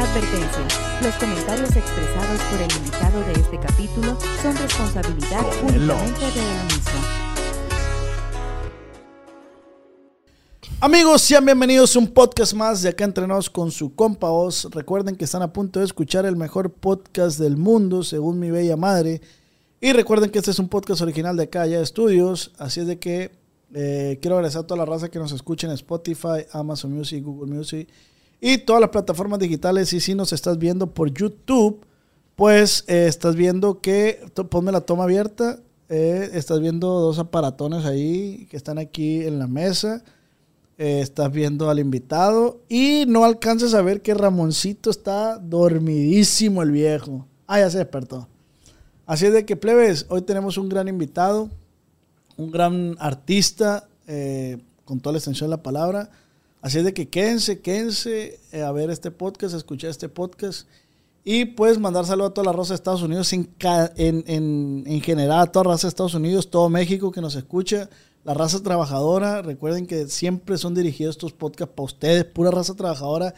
Advertencia. Los comentarios expresados por el invitado de este capítulo son responsabilidad únicamente de él mismo. Amigos, sean bienvenidos a un podcast más de acá entrenados con su compa Oz. Recuerden que están a punto de escuchar el mejor podcast del mundo, según mi bella madre. Y recuerden que este es un podcast original de acá, ya Estudios. Así es de que eh, quiero agradecer a toda la raza que nos escucha en Spotify, Amazon Music, Google Music y todas las plataformas digitales. Y si nos estás viendo por YouTube, pues eh, estás viendo que, ponme la toma abierta, eh, estás viendo dos aparatones ahí que están aquí en la mesa. Eh, estás viendo al invitado y no alcanzas a ver que Ramoncito está dormidísimo el viejo. Ah, ya se despertó. Así es de que, plebes, hoy tenemos un gran invitado, un gran artista, con toda la extensión de la palabra. Así es de que quédense, quédense eh, a ver este podcast, a escuchar este podcast. Y puedes mandar saludos a toda la raza de Estados Unidos, en, en, en, en general, a toda la raza de Estados Unidos, todo México que nos escucha, la raza trabajadora. Recuerden que siempre son dirigidos estos podcasts para ustedes, pura raza trabajadora.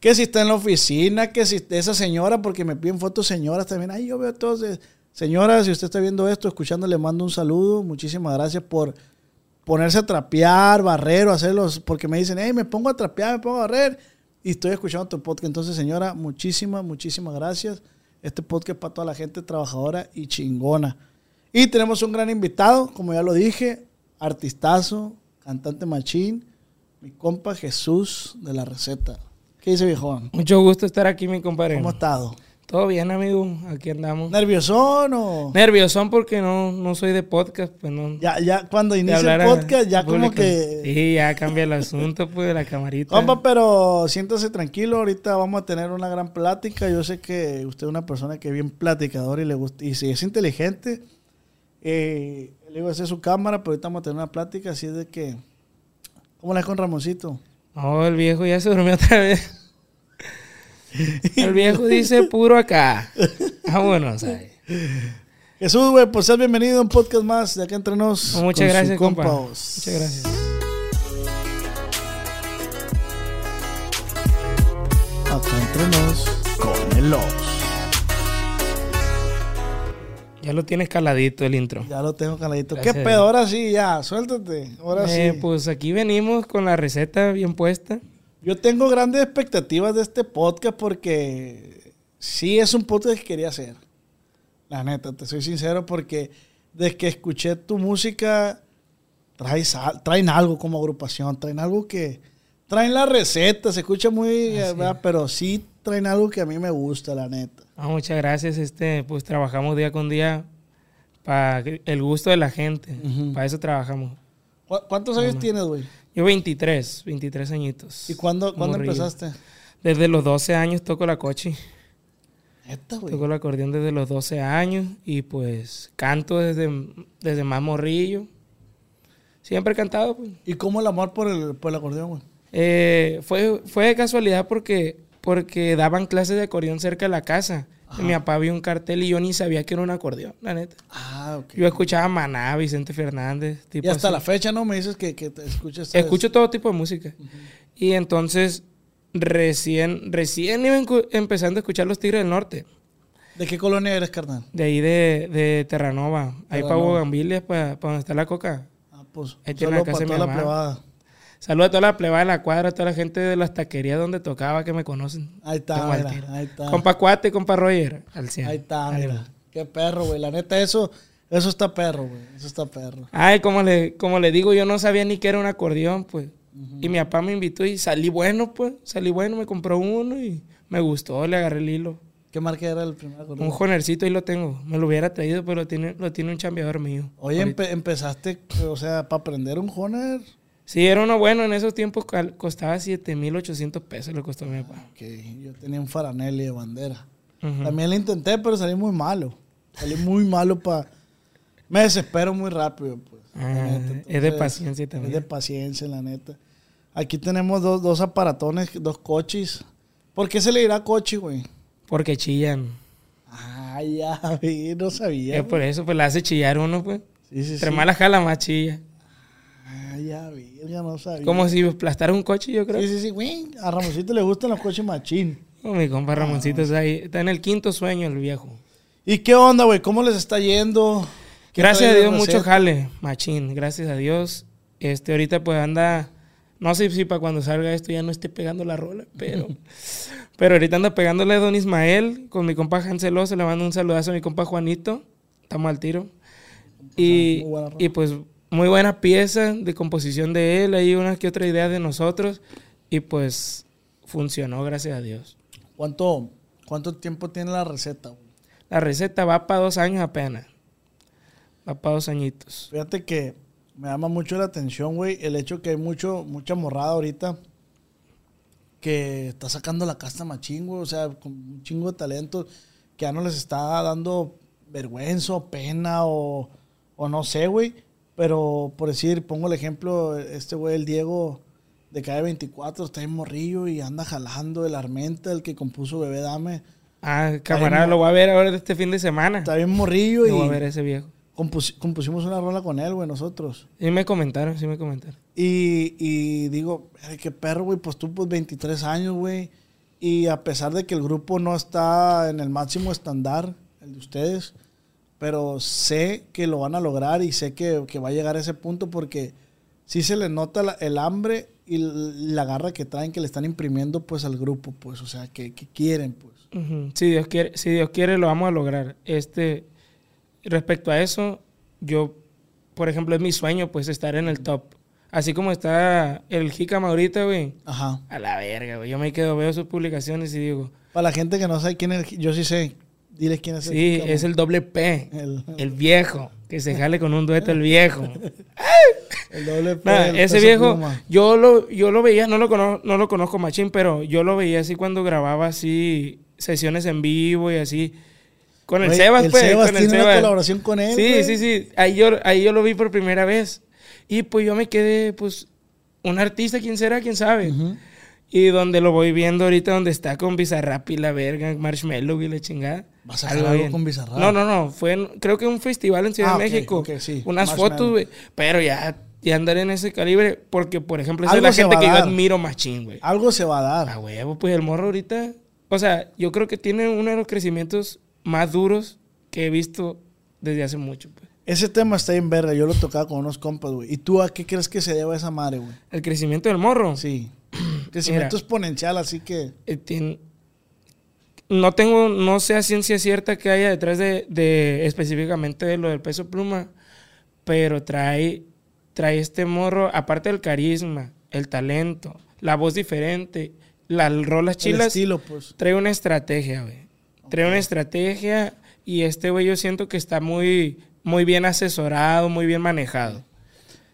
Que si está en la oficina, que si esa señora, porque me piden fotos señoras también. Ay, yo veo a todos. de- Señora, si usted está viendo esto, escuchando, le mando un saludo. Muchísimas gracias por ponerse a trapear, barrer o hacerlos, porque me dicen, hey, me pongo a trapear, me pongo a barrer y estoy escuchando tu podcast. Entonces, señora, muchísimas, muchísimas gracias. Este podcast es para toda la gente trabajadora y chingona. Y tenemos un gran invitado, como ya lo dije, artistazo, cantante machín, mi compa Jesús de la receta. ¿Qué dice, viejón? Mucho gusto estar aquí, mi compadre. ¿Cómo ha estado? Todo bien, amigo. Aquí andamos. ¿Nerviosón o...? Nerviosón porque no, no soy de podcast, pues no. Ya, ya, cuando inicia el a- podcast, ya como que... Sí, ya cambia el asunto, pues, de la camarita. Compa, pero siéntase tranquilo, ahorita vamos a tener una gran plática. Yo sé que usted es una persona que es bien platicador y le gusta, y si es inteligente, eh, le digo, esa es su cámara, pero ahorita vamos a tener una plática, así es de que, ¿cómo le es con Ramoncito? No, el viejo ya se durmió otra vez. El viejo dice puro acá. Vámonos, ahí. Jesús, güey, pues seas bienvenido a un podcast más de acá entre nos. Muchas gracias, compa. Muchas gracias. Acá entre nos con el. Ya lo tienes caladito el intro. Ya lo tengo caladito. ¿Qué pedo? Ahora sí, ya, suéltate. Ahora Eh, sí. Pues aquí venimos con la receta bien puesta. Yo tengo grandes expectativas de este podcast porque sí es un podcast que quería hacer. La neta, te soy sincero porque desde que escuché tu música traes traen algo como agrupación, traen algo que traen la receta, se escucha muy, eh, ¿verdad? pero sí traen algo que a mí me gusta, la neta. Ah, muchas gracias. Este, pues trabajamos día con día para el gusto de la gente. Para eso trabajamos. ¿Cu- ¿Cuántos años tienes, güey? Yo 23, 23 añitos. ¿Y cuándo, cuándo empezaste? Desde los 12 años toco la cochi. Neta, güey. Toco el acordeón desde los 12 años y pues canto desde, desde más morrillo. Siempre he cantado. pues. ¿Y cómo el amor por el, por el acordeón, güey? Eh, fue, fue de casualidad porque, porque daban clases de acordeón cerca de la casa. Y mi papá vio un cartel y yo ni sabía que era un acordeón, la neta. Ah, ok. Yo escuchaba Maná, Vicente Fernández, tipo Y hasta así. la fecha, ¿no? Me dices que, que te escuchas. Escucho todo tipo de música. Y entonces, recién, recién iba empezando a escuchar Los Tigres del Norte. ¿De qué colonia eres, carnal? De ahí de, de Terranova. Ahí para Terranova. Bogambilias, para donde está la coca. Ah, pues. Ahí tiene la casa para de mi mamá. Saludos a toda la plebada de la cuadra, a toda la gente de las taquerías donde tocaba que me conocen. Ahí está, mira, ahí está. Compa Cuate, compa Roger, al 100. Ahí está, mira. Qué perro, güey. La neta, eso, eso está perro, güey. Eso está perro. Ay, como le, como le digo, yo no sabía ni que era un acordeón, pues. Y mi papá me invitó y salí bueno, pues. Salí bueno, me compró uno y me gustó, le agarré el hilo. ¿Qué marca era el primer acordeón? Un jonercito ahí lo tengo. Me lo hubiera traído, pero lo tiene, lo tiene un chambeador mío. Oye, empe- empezaste, o sea, para aprender un Honer. Sí, era uno bueno. En esos tiempos costaba 7,800 pesos, le costó a mi papá. Que yo tenía un Faranelli de bandera. También lo intenté, pero salí muy malo. Salí muy malo para. Me desespero muy rápido, pues. Ah, es de paciencia Es también. de paciencia, la neta. Aquí tenemos dos, dos aparatones, dos coches. ¿Por qué se le dirá coche, güey? Porque chillan. Ah, ya, vi, no sabía. Es por eso, pues la hace chillar uno, pues. Sí, sí, Entre sí. más la jala, más chilla. Ah, ya, no sabía. Como si aplastara un coche, yo creo. Sí, sí, sí, güey. A Ramosito le gustan los coches machín. Mi compa Ramoncito está ahí. Está en el quinto sueño el viejo. ¿Y qué onda, güey? ¿Cómo les está yendo? ¿Qué Gracias a Dios, mucho jale, machín. Gracias a Dios. Este, ahorita pues anda. No sé si para cuando salga esto ya no esté pegando la rola, pero. pero ahorita anda pegándole a Don Ismael con mi compa Hanseloso. Le mando un saludazo a mi compa Juanito. Estamos al tiro. Y, buena rola. y pues muy buena pieza de composición de él. Hay una que otra idea de nosotros. Y pues funcionó, gracias a Dios. ¿Cuánto, ¿Cuánto tiempo tiene la receta, güey? La receta va para dos años apenas. Va para dos añitos. Fíjate que me llama mucho la atención, güey, el hecho que hay mucho, mucha morrada ahorita que está sacando la casta machín, güey, o sea, con un chingo de talento que ya no les está dando vergüenza o pena o, o no sé, güey. Pero por decir, pongo el ejemplo, este güey, el Diego de Calle 24, está en morrillo y anda jalando el Armenta, el que compuso Bebé Dame. Ah, camarada, lo voy a ver ahora este fin de semana. Está bien morrillo Lo voy a ver y ese viejo. compus- compusimos una rola con él, güey, nosotros. Sí me comentaron, sí me comentaron. Y, y digo, "Ay, qué perro, güey, pues tú pues 23 años, güey. Y a pesar de que el grupo no está en el máximo estándar, el de ustedes, pero sé que lo van a lograr y sé que, que va a llegar a ese punto porque sí se les nota la- el hambre y la garra que traen, que le están imprimiendo pues al grupo, pues, o sea, que, que quieren, pues. Ujú. Si Dios quiere, si Dios quiere lo vamos a lograr. Este, respecto a eso, yo, por ejemplo, es mi sueño, pues, estar en el top. Así como está el Jicama ahorita, güey. Ajá. A la verga, güey. Yo me quedo, veo sus publicaciones y digo, Para la gente que no sabe quién es, yo sí sé. Dile quién es sí, Jícamo. es el doble P. El- El viejo. Que se jale con un dueto el viejo. el doble P, el ese viejo, Pluma. yo lo, yo lo veía, no lo, conozco, no lo conozco machín, pero yo lo veía así cuando grababa así sesiones en vivo y así. Con el Güey, Sebas, el pues. Sebas con el tiene una colaboración con él, Sí, sí, sí. Ahí yo, ahí yo lo vi por primera vez. Y pues yo me quedé, pues, un artista, ¿quién será? ¿Quién sabe? Y donde lo voy viendo ahorita, donde está con Bizarrap y la verga, Marshmallow y la chingada. ¿Vas a hacer algo bien. con Bizarrap? No, no, no. Fue, en- creo que un festival en Ciudad Ah, de México. ok, sí. Unas fotos, güey. Pero ya, ya andar en ese calibre, porque, por ejemplo, esa es Algo la gente que yo admiro machín, güey. Algo se va a dar. A huevo, pues el morro ahorita. O sea, yo creo que tiene uno de los crecimientos más duros que he visto desde hace mucho, pues. Ese tema está en verga. Yo lo tocaba con unos compas, güey. ¿Y tú a qué crees que se deba esa madre, güey? El crecimiento del morro. Sí. Crecimiento Mira. exponencial, así que... eh, no tengo, no sé a ciencia cierta que haya detrás de, de específicamente de lo del peso pluma, pero trae, trae este morro, aparte del carisma, el talento, la voz diferente, las rolas chilas, estilo, pues. trae una estrategia, güey. Trae una estrategia y este güey yo siento que está muy, muy bien asesorado, muy bien manejado.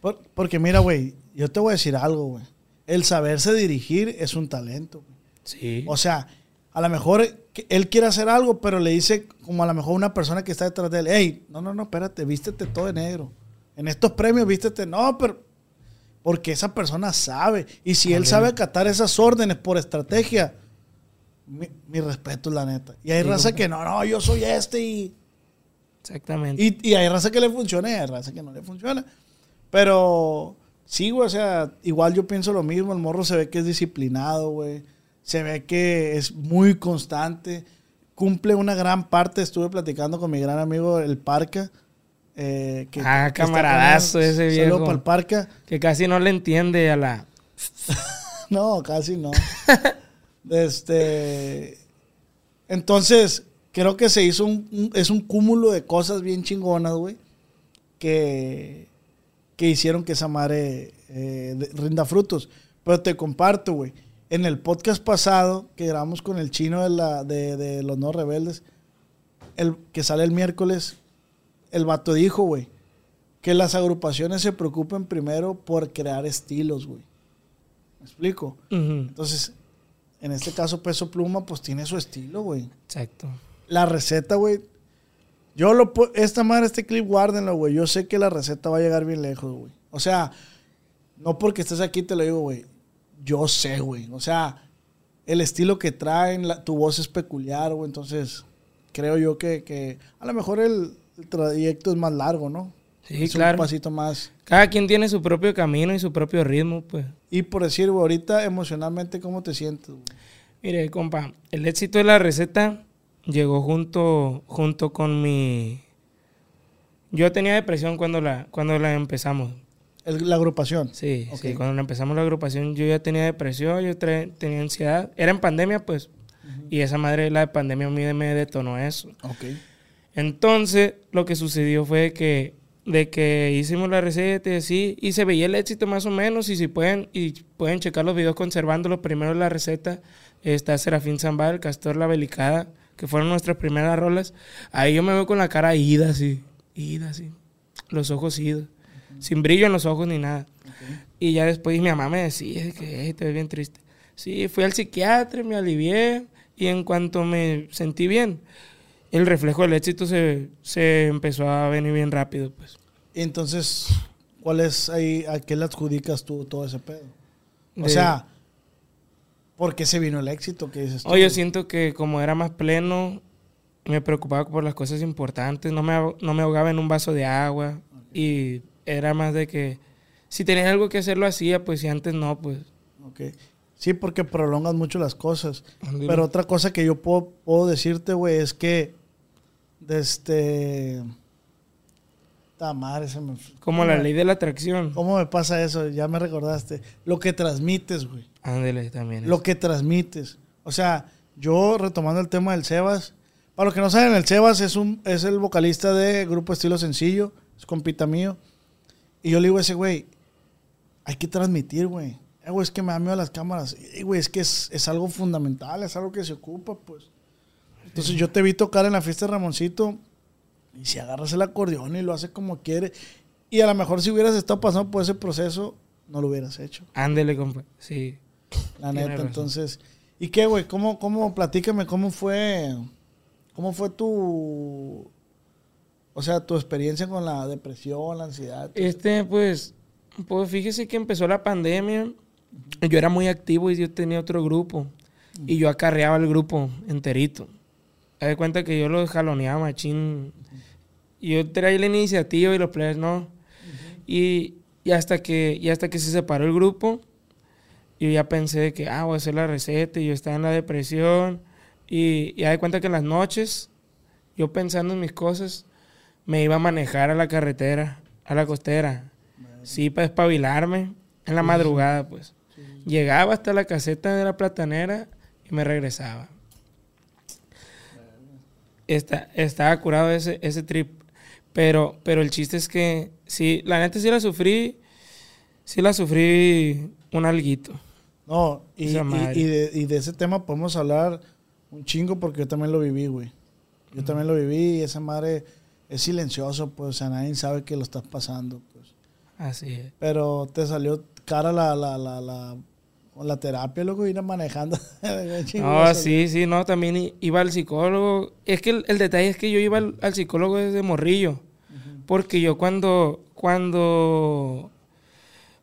Por- porque mira, güey, yo te voy a decir algo, güey. El saberse dirigir es un talento. Sí. O sea, a lo mejor él quiere hacer algo, pero le dice como a lo mejor una persona que está detrás de él, hey, no, no, no, espérate, vístete todo de negro. En estos premios vístete, no, pero porque esa persona sabe. Y si él sabe acatar esas órdenes por estrategia, mi, mi respeto, la neta. Y hay Sí, raza que no, no, yo soy este y, Exactamente. y, y hay raza que le funciona y hay raza que no le funciona. Pero sí, güey, o sea, igual yo pienso lo mismo. El morro se ve que es disciplinado, güey. Se ve que es muy constante. Cumple una gran parte. Estuve platicando con mi gran amigo el Parca. eh, que, Ah, que camaradazo ese Saludo viejo. para el Parca. que casi no le entiende a la... No, casi no. este. Entonces, creo que se hizo un, un- es un cúmulo de cosas bien chingonas, güey. Que, que hicieron que esa madre eh, rinda frutos. Pero te comparto, güey. En el podcast pasado que grabamos con el chino de, la, de, de los no rebeldes, el que sale el miércoles, el vato dijo, güey, que las agrupaciones se preocupen primero por crear estilos, güey. ¿Me explico? Entonces, en este caso, Peso Pluma, pues tiene su estilo, güey. Exacto. La receta, güey. Yo lo esta madre, este clip, guárdenlo, güey. Yo sé que la receta va a llegar bien lejos, güey. O sea, no porque estés aquí te lo digo, güey. Yo sé, güey. O sea, el estilo que traen, la- tu voz es peculiar, güey. Entonces, creo yo que, que a lo mejor el, el trayecto es más largo, ¿no? Sí, es claro. un pasito más. Cada quien tiene su propio camino y su propio ritmo, pues. Y por decir, güey, ahorita emocionalmente, ¿cómo te sientes, güey? Mire, compa, el éxito de la receta llegó junto, junto con mi... Yo tenía depresión cuando la, cuando la empezamos. La agrupación. Sí, Ok. sí, cuando empezamos la agrupación yo ya tenía depresión, yo tenía ansiedad. Era en pandemia, pues. Y esa madre, la de pandemia, a mí me detonó eso. Ok. Entonces, lo que sucedió fue que de que hicimos la receta y así, y se veía el éxito más o menos, y si pueden, y pueden checar los videos conservándolo, primero la receta, está Serafín Zambada, el Castor, la Belicada, que fueron nuestras primeras rolas, ahí yo me veo con la cara ida así, ida así, los ojos idos, sin brillo en los ojos ni nada. Y ya después mi mamá me decía que "Ey, te ves bien triste. Sí, fui al psiquiatra, me alivié, y en cuanto me sentí bien, el reflejo del éxito se, se empezó a venir bien rápido, pues. Entonces, ¿cuál es ahí, a qué le adjudicas tú todo ese pedo? O De- sea, ¿por qué se vino el éxito que dices tú? Yo siento que como era más pleno, me preocupaba por las cosas importantes, no me, no me ahogaba en un vaso de agua y era más de que si tenía algo que hacer lo hacía, pues si antes no, pues... Ok. Sí, porque prolongas mucho las cosas. Pero otra cosa que yo puedo, puedo decirte, güey, es que desde... Ta madre, se me... Como la ley de la atracción. ¿Cómo me pasa eso? Ya me recordaste. Lo que transmites, güey. Ándale también. Lo que transmites. O sea, yo retomando el tema del Sebas. Para los que no saben, el Sebas es, un, es el vocalista de Grupo Estilo Sencillo. Es compita mío. Y yo le digo a ese güey, hay que transmitir, güey. Eh, güey, es que me da miedo las cámaras. Y, güey, es que es, es algo fundamental, es algo que se ocupa, pues. Entonces yo te vi tocar en la fiesta de Ramoncito y si agarras el acordeón y lo hace como quiere. Y a lo mejor si hubieras estado pasando por ese proceso, no lo hubieras hecho. Ándale, compa. Sí. La Tiene neta, razón. entonces. ¿Y qué, güey? ¿Cómo, cómo, platícame, cómo fue, cómo fue tu, o sea, tu experiencia con la depresión, la ansiedad? Este, pues, pues fíjese que empezó la pandemia. Yo era muy activo y yo tenía otro grupo. Y yo acarreaba el grupo enterito. Haz de cuenta que yo los jaloneaba, machín. Y yo traía la iniciativa y los players no. y, y hasta que, y hasta que se separó el grupo, yo ya pensé que, ah, voy a hacer la receta y yo estaba en la depresión. Y, y haz de cuenta que en las noches, yo pensando en mis cosas, me iba a manejar a la carretera, a la costera. Sí, para espabilarme en la madrugada, pues. Llegaba hasta la caseta de la platanera y me regresaba. Está, estaba curado ese, ese trip. Pero, pero el chiste es que, sí, la neta sí la sufrí, sí la sufrí un alguito. No, y, y- de, y de ese tema podemos hablar un chingo porque yo también lo viví, güey. Yo también lo viví y esa madre es silencioso, pues, o sea, nadie sabe que lo estás pasando, pues. Así es. Pero te salió cara la, la, la, la, la terapia, loco, ir manejando. No, sí, sí, no, también iba al psicólogo. Es que el, el detalle es que yo iba al, al psicólogo desde morrillo. Porque yo cuando, cuando,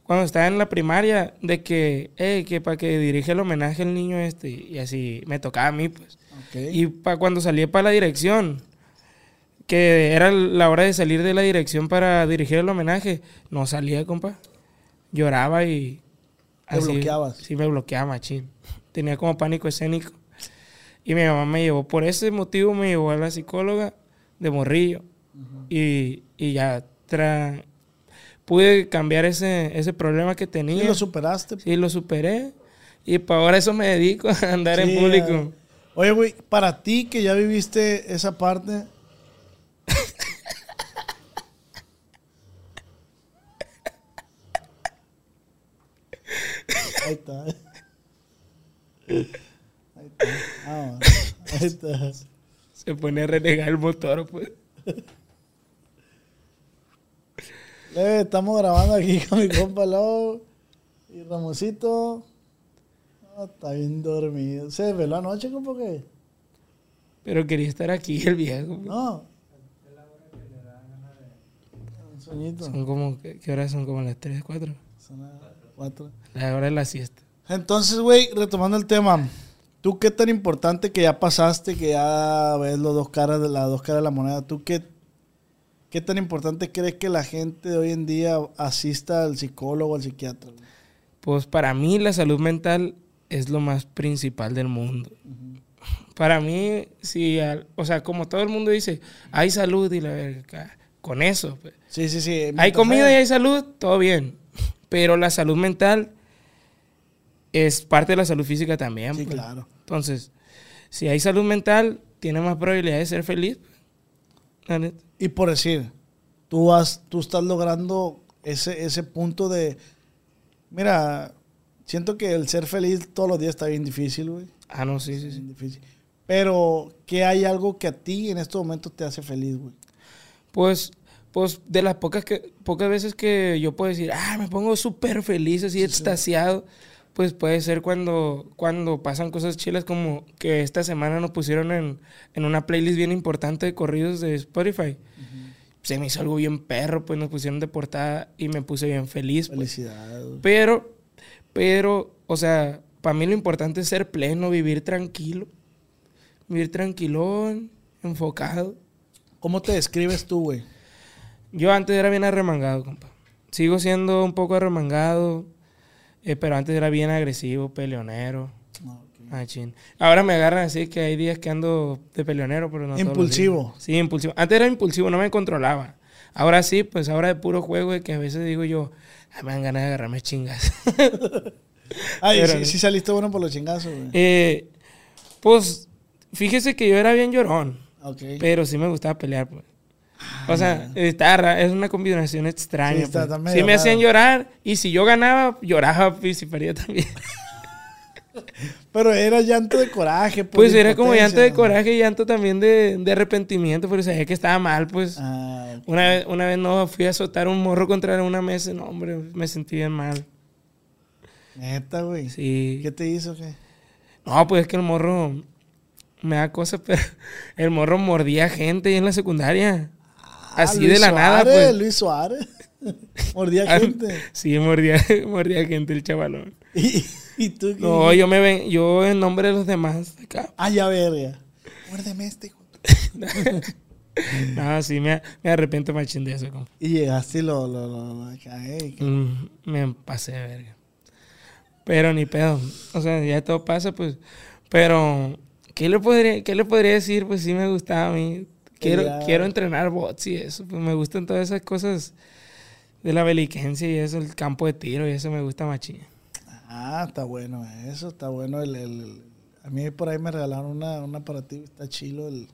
cuando estaba en la primaria, de que, eh, que para que dirige el homenaje al niño este, y así me tocaba a mí, pues. Y para cuando salí para la dirección, que era la hora de salir de la dirección para dirigir el homenaje, no salía, compa. Lloraba y... Te bloqueabas. Sí, me bloqueaba, machín. Tenía como pánico escénico. Y mi mamá me llevó, por ese motivo me llevó a la psicóloga de morrillo. y, y ya tra- pude cambiar ese, ese problema que tenía. Sí, lo superaste. Sí, lo superé. Y para ahora eso me dedico a andar Sí, en público. Oye, güey, para ti que ya viviste esa parte. Ahí está. Ahí está. Ah, ahí está. Se pone a renegar el motor, pues. Eh, estamos grabando aquí con mi compa Lau y Ramosito. Ah, está bien dormido. ¿Se desveló anoche, compa, qué? Pero quería estar aquí el viejo. No. Un sueñito. Son como, ¿qué, qué horas son? Como las 3, 4. Son las cuatro. La hora de la siesta. Entonces, güey, retomando el tema, ¿tú qué tan importante que ya pasaste, que ya ves los dos caras de las dos caras de la moneda? ¿Tú qué, qué tan importante crees que la gente de hoy en día asista al psicólogo, al psiquiatra? Pues para mí la salud mental es lo más principal del mundo. Para mí, si, al- o sea, como todo el mundo dice, hay salud y la verga, con eso. pues. Sí, sí, sí. Hay comida y hay salud, todo bien. Pero la salud mental es parte de la salud física también. Sí, pues. claro. Entonces, si hay salud mental, tiene más probabilidad de ser feliz. Y por decir, tú, has, tú estás logrando ese, ese punto de... Mira, siento que el ser feliz todos los días está bien difícil, güey. Ah, no, sí, sí, sí. Difícil. Pero, ¿qué hay algo que a ti en estos momentos te hace feliz, güey? Pues, pues de las pocas que pocas veces que yo puedo decir, ah, me pongo súper feliz, así extasiado, pues puede ser cuando, cuando pasan cosas chilas como que esta semana nos pusieron en, en una playlist bien importante de corridos de Spotify. Se me hizo algo bien perro, pues nos pusieron de portada y me puse bien feliz. pues. Felicidad. Pero, pero, o sea, para mí lo importante es ser pleno, vivir tranquilo. Vivir tranquilón, enfocado. ¿Cómo te describes tú, güey? Yo antes era bien arremangado, compa. Sigo siendo un poco arremangado, eh, pero antes era bien agresivo, peleonero. Ah, ok. Machín. Ahora me agarran así que hay días que ando de peleonero, pero no todos los Impulsivo. días. Sí, impulsivo. Antes era impulsivo, no me controlaba. Ahora sí, pues ahora de puro juego, de que a veces digo yo, "Ay, me dan ganas de agarrarme chingas. Ay, Pero- sí, sí saliste bueno por los chingazos, güey. Eh, pues, fíjese que yo era bien llorón, Ok. pero sí me gustaba pelear, pues. O sea, está es una combinación extraña. Sí, está- pues. Sí me hacían llorar y si yo ganaba, lloraba y si perdía también. Pero era llanto de coraje. por Pues era como llanto de coraje y llanto también de, de arrepentimiento, pero sabía que estaba mal, pues. Ah. Una vez, una vez no fui a azotar un morro contra una mesa, no, hombre, me sentí bien mal. Neta, güey. Sí. ¿Qué te hizo, qué? No, pues es que el morro me da cosas, pero el morro mordía gente ahí en la secundaria. Así Ah, Luis de la nada, pues. Luis Suárez. Mordía Ah, gente. Sí, mordía, mordía gente el chavalón. y, y tú qué? No, yo me ven, yo en nombre de los demás, acá. Ah, ya verga. Muérdeme este, hijo. No, sí, me, me arrepiento machín de eso, compa. Y llegaste y lo, lo, lo, lo acá, que- Mm, me pasé de verga. Pero ni pedo. O sea, ya todo pasa, pues. Pero, ¿qué le podría, qué le podría decir? Pues sí me gustaba a mí. Quiero, quiero entrenar bots y eso. Pues me gustan todas esas cosas de la beliquencia y eso, el campo de tiro y eso me gusta machín. Ah, está bueno eso, está bueno. El, el- el- a mí por ahí me regalaron una, una para ti, está chilo. El...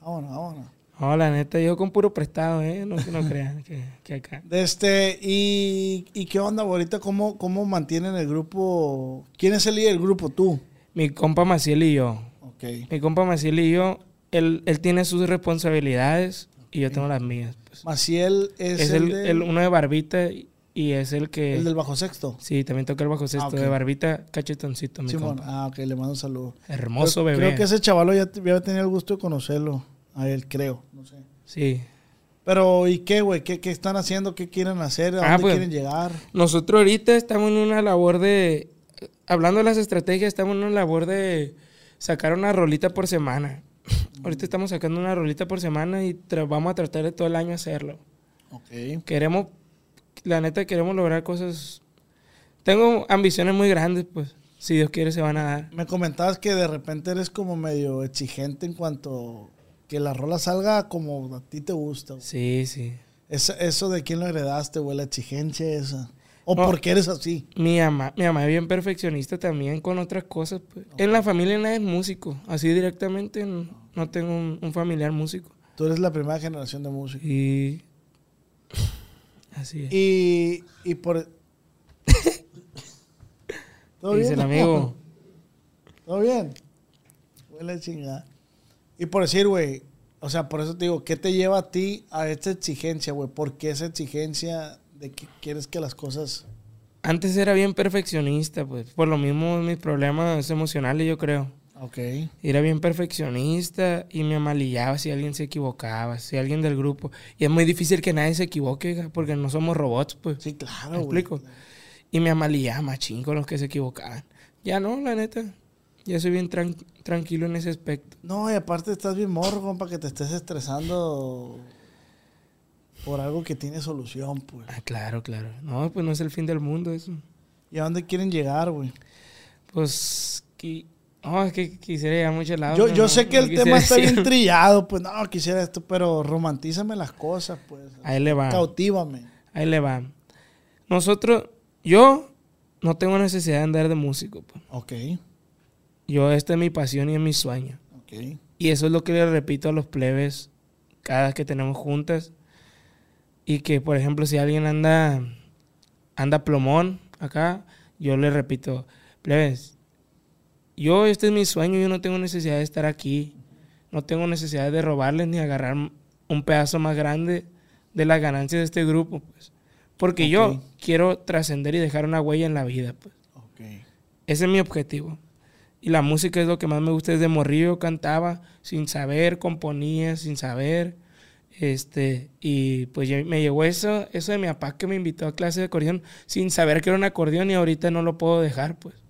Vámonos, vámonos. No, la neta, yo con puro prestado, ¿eh? No, no crean que, que acá. Este, y, ¿y qué onda ahorita? ¿Cómo, ¿Cómo mantienen el grupo? ¿Quién es el líder del grupo? Tú. Mi compa Maciel y yo. Ok. Mi compa Maciel y yo, él, él tiene sus responsabilidades y yo tengo las mías. pues. Maciel es, Es, el, el, uno de barbita y es el que... el del bajo sexto. Sí, también toca el bajo sexto Ah, de barbita, cachetoncito, mi Simón. Ah, ok, le mando un saludo. Hermoso bebé. Creo que ese chavalo ya, ya tenía el gusto de conocerlo. A él, creo. No sé. Sí. Pero, ¿y qué, güey? ¿Qué, ¿Qué están haciendo? ¿Qué quieren hacer? ¿A Ah, dónde pues. quieren llegar? Nosotros ahorita estamos en una labor de... Hablando de las estrategias, estamos en una labor de sacar una rolita por semana. Ahorita estamos sacando una rolita por semana y vamos a tratar de todo el año hacerlo. Ok. Queremos, la neta, queremos lograr cosas... Tengo ambiciones muy grandes, pues. Si Dios quiere, se van a dar. Me comentabas que de repente eres como medio exigente en cuanto que la rola salga como a ti te gusta. güey. Sí, sí. Eso, eso de quién lo heredaste, güey, la exigencia esa. O No. por qué eres así. Mi mamá, mi mamá es bien perfeccionista también con otras cosas. pues. En la familia nadie es músico. Así directamente no, no tengo un, un familiar músico. Tú eres la primera generación de música. Y... Así es. Y, y por... ¿Todo Dice bien? el amigo. ¿Todo bien? Huele chingada. Y por decir, güey, o sea, por eso te digo, ¿qué te lleva a ti a esta exigencia, güey? ¿Por qué esa exigencia de que quieres que las cosas... Antes era bien perfeccionista, pues. Por lo mismo mis problemas emocionales, yo creo. Ok. Era bien perfeccionista y me amalillaba si alguien se equivocaba, si alguien del grupo. Y es muy difícil que nadie se equivoque, porque no somos robots, pues. Sí, claro, ¿Me güey. explico? Y me amalillaba machín con los que se equivocaban. Ya no, la neta. Ya soy bien tran- tranquilo en ese aspecto. No, y aparte estás bien morro, compa, que te estés estresando por algo que tiene solución, pues. Ah, claro, claro. No, pues no es el fin del mundo eso. ¿Y a dónde quieren llegar, güey? Pues, qui- oh, es que quisiera ir a muchos lados. Yo, no- sé que no el tema está bien trillado, pues no, quisiera esto, pero romantízame las cosas, pues. Ahí le va. Cautívame. Ahí le va. Nosotros, yo no tengo necesidad de andar de músico. pues. Ok, Yo, esta es mi pasión y es mi sueño. ok. Y eso es lo que le repito a los plebes cada vez que tenemos juntas. Y que, por ejemplo, si alguien anda, anda plomón acá, yo le repito, plebes, yo este es mi sueño, yo no tengo necesidad de estar aquí. No tengo necesidad de robarles ni agarrar un pedazo más grande de las ganancias de este grupo. Pues. Porque yo quiero trascender y dejar una huella en la vida. Pues. Ok. Ese es mi objetivo. Y la música es lo que más me gusta. Desde morrillo cantaba sin saber, componía sin saber. Este, y pues me llegó eso, eso de mi papá que me invitó a clase de acordeón sin saber que era un acordeón y ahorita no lo puedo dejar, pues.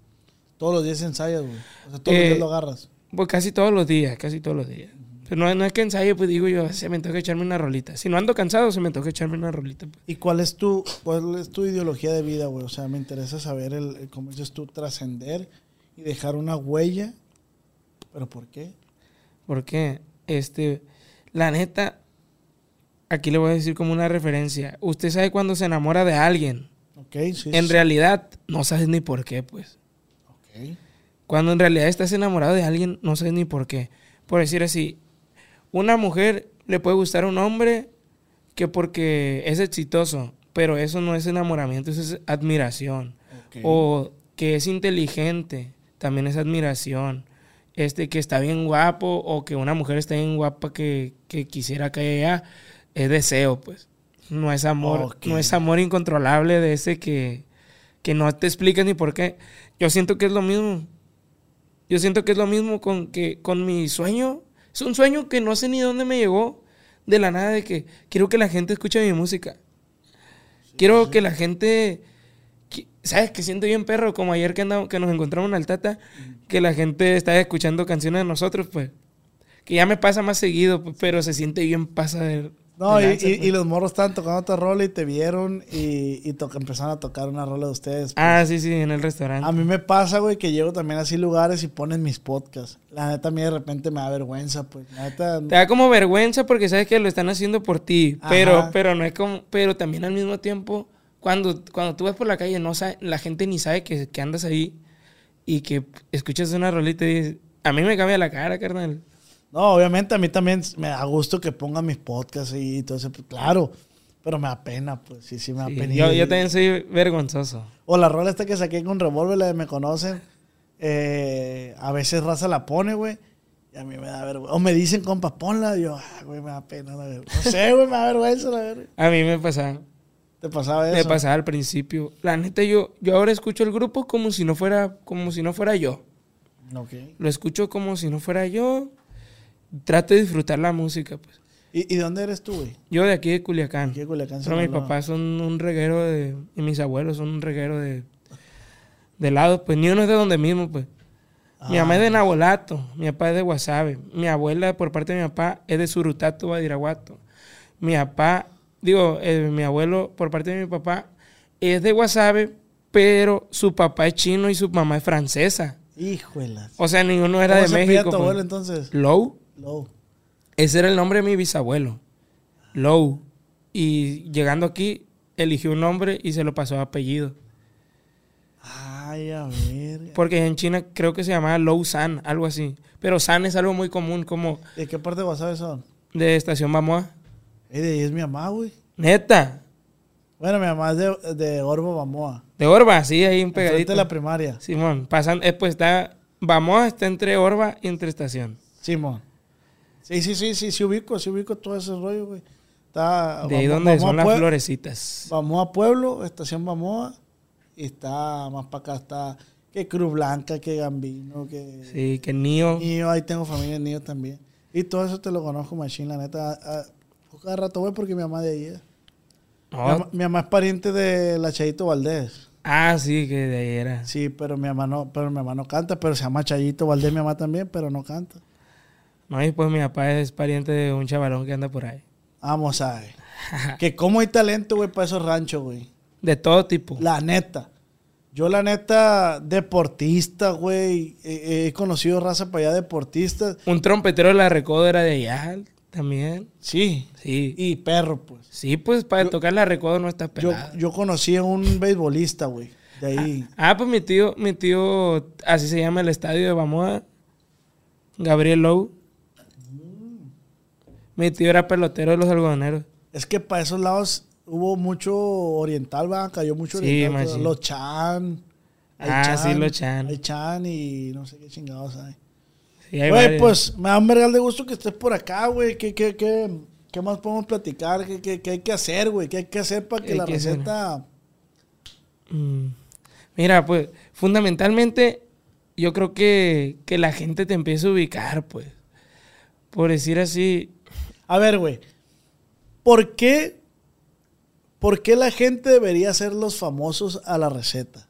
Todos los días ensayas, güey. O sea, todos Eh, los días lo agarras. Pues casi todos los días, casi todos los días. Pero no, no es que ensayo, pues digo yo, se me toca echarme una rolita. Si no ando cansado, se me toca echarme una rolita. pues. ¿Y cuál es tu, cuál es tu ideología de vida, güey? O sea, me interesa saber, el, el- cómo dices tú, trascender y dejar una huella. ¿Pero por qué? Porque, este, la neta, aquí le voy a decir como una referencia. Usted sabe cuando se enamora de alguien. Ok, sí. En sí. realidad, no sabes ni por qué, pues. Cuando en realidad estás enamorado de alguien, no sabes ni por qué. Por decir así, una mujer le puede gustar a un hombre que porque es exitoso, pero eso no es enamoramiento, eso es admiración. O que es inteligente, también es admiración. Este, que está bien guapo o que una mujer está bien guapa que, que quisiera que ella, es deseo, pues. No es amor, no es amor incontrolable de ese que, que no te explicas ni por qué. Yo siento que es lo mismo. Yo siento que es lo mismo con, que, con mi sueño. Es un sueño que no sé ni dónde me llegó. De la nada de que quiero que la gente escuche mi música. quiero que la gente... ¿Sabes? Que siento bien perro, como ayer que, andamos, que nos encontramos en Altata, que la gente está escuchando canciones de nosotros, pues. Que ya me pasa más seguido, pues, pero se siente bien pasa de... No, y, lanza, y- y los morros estaban tocando otra rola y te vieron y, y to- empezaron a tocar una rola de ustedes. pues. Ah, sí, sí, en el restaurante. A mí me pasa, güey, que llego también así lugares y ponen mis podcasts. La neta, a mí de repente me da vergüenza, pues. La neta, Te da como vergüenza porque sabes que lo están haciendo por ti, pero, pero no es como, pero también al mismo tiempo, cuando, cuando tú vas por la calle, no sabe- la gente ni sabe que, que andas ahí y que escuchas una rolita y dices, a mí me cambia la cara, carnal. No, obviamente a mí también me da gusto que pongan mis podcasts y todo eso. pues, claro, pero me da pena, pues. Sí, sí, me da Sí, pena. yo, yo también soy vergonzoso. O la rola esta que saqué con Revolver, la de Me Conocen. eh, a veces raza la pone, güey. Y a mí me da vergüenza. O me dicen, compa, ponla. Y yo, ah, güey, me da pena. la. No sé, güey, me da vergüenza, la verdad. A mí me pasaba, ¿Te pasaba eso? me pasaba al principio. La neta, yo, yo ahora escucho el grupo como si no fuera, como si no fuera yo. Ok. Lo escucho como si no fuera yo. Trato de disfrutar la música, pues. ¿Y, y dónde eres tú, güey? Yo de aquí de Culiacán. Aquí de Culiacán, Pero mis papás son un reguero de... Y mis abuelos son un reguero de... De lado, pues ni uno es de donde mismo, pues. Mi mamá es Ah. de Nabolato, mi papá es de Guasave. Mi abuela, por parte de mi papá, es de Surutato, Badiraguato. Mi papá, digo, eh, mi abuelo, por parte de mi papá, es de Guasave, pero su papá es chino y su mamá es francesa. Híjolas. O sea, ninguno era ¿Cómo de se México. tu pues. abuelo entonces? Low. Low. Ese era el nombre de mi bisabuelo. Low. Y llegando aquí, eligió un nombre y se lo pasó a apellido. Ay, a ver. Porque en China creo que se llamaba Low San, algo así. Pero San es algo muy común, como ¿De qué parte de WhatsApp son? de Estación Bamoa. Eh, de ahí es mi mamá, güey. Neta. Bueno, mi mamá es de, de Orbo, Bamoa. De Orba, sí, ahí un pegadito. de la primaria. Simón, pasan, eh, pues está, Bamoa está entre Orba y entre Estación. Simón. Sí, sí, sí, sí, sí ubico, sí ubico todo ese rollo, güey. Está, De ahí Bamo- donde Bamoa son las florecitas. Bamoa Pueblo, Estación Bamoa. Y está más para acá, está que Cruz Blanca, que Gambino, que... Sí, que Nio. Niño, ahí tengo familia en Niño también. Y todo eso te lo conozco, machine, la neta. ah, cada rato voy porque mi mamá de ahí es. Mi, No. mamá, mi mamá es pariente de la Chayito Valdés. Ah, sí, que de ahí era. Sí, pero mi mamá no, pero mi mamá no canta, pero se llama Chayito Valdés mi mamá también, pero no canta. No, y pues mi papá es pariente de un chavalón que anda por ahí. Vamos a ver. que cómo hay talento, güey, para esos ranchos, güey. De todo tipo. La neta. Yo, la neta, deportista, güey. He, he conocido raza para allá deportistas. Un trompetero de la recodo era de allá también. Sí. Sí. Y perro, pues. Sí, pues para tocar la recodo no está Yo, pelado. yo conocí a un beisbolista, güey. De ahí. Ah, pues mi tío, mi tío, así se llama el estadio de Bamoa, Gabriel Lowe. Mi tío era pelotero de los algodoneros. Es que para esos lados hubo mucho oriental, va. Cayó mucho Sí, oriental. los Chan. Ah, sí, los Chan. Hay Chan y no sé qué chingados hay. Sí, hay Güey, varios. pues me da un vergal de gusto que estés por acá, güey. ¿Qué, qué, qué, qué más podemos platicar? ¿Qué, qué, qué hay que hacer, güey? ¿Qué hay que hacer para que la que receta... Mm. Mira, pues, fundamentalmente, yo creo que, que la gente te empieza a ubicar, pues. Por decir así, A ver, güey. ¿Por qué, ¿Por qué la gente debería ser los famosos a la receta?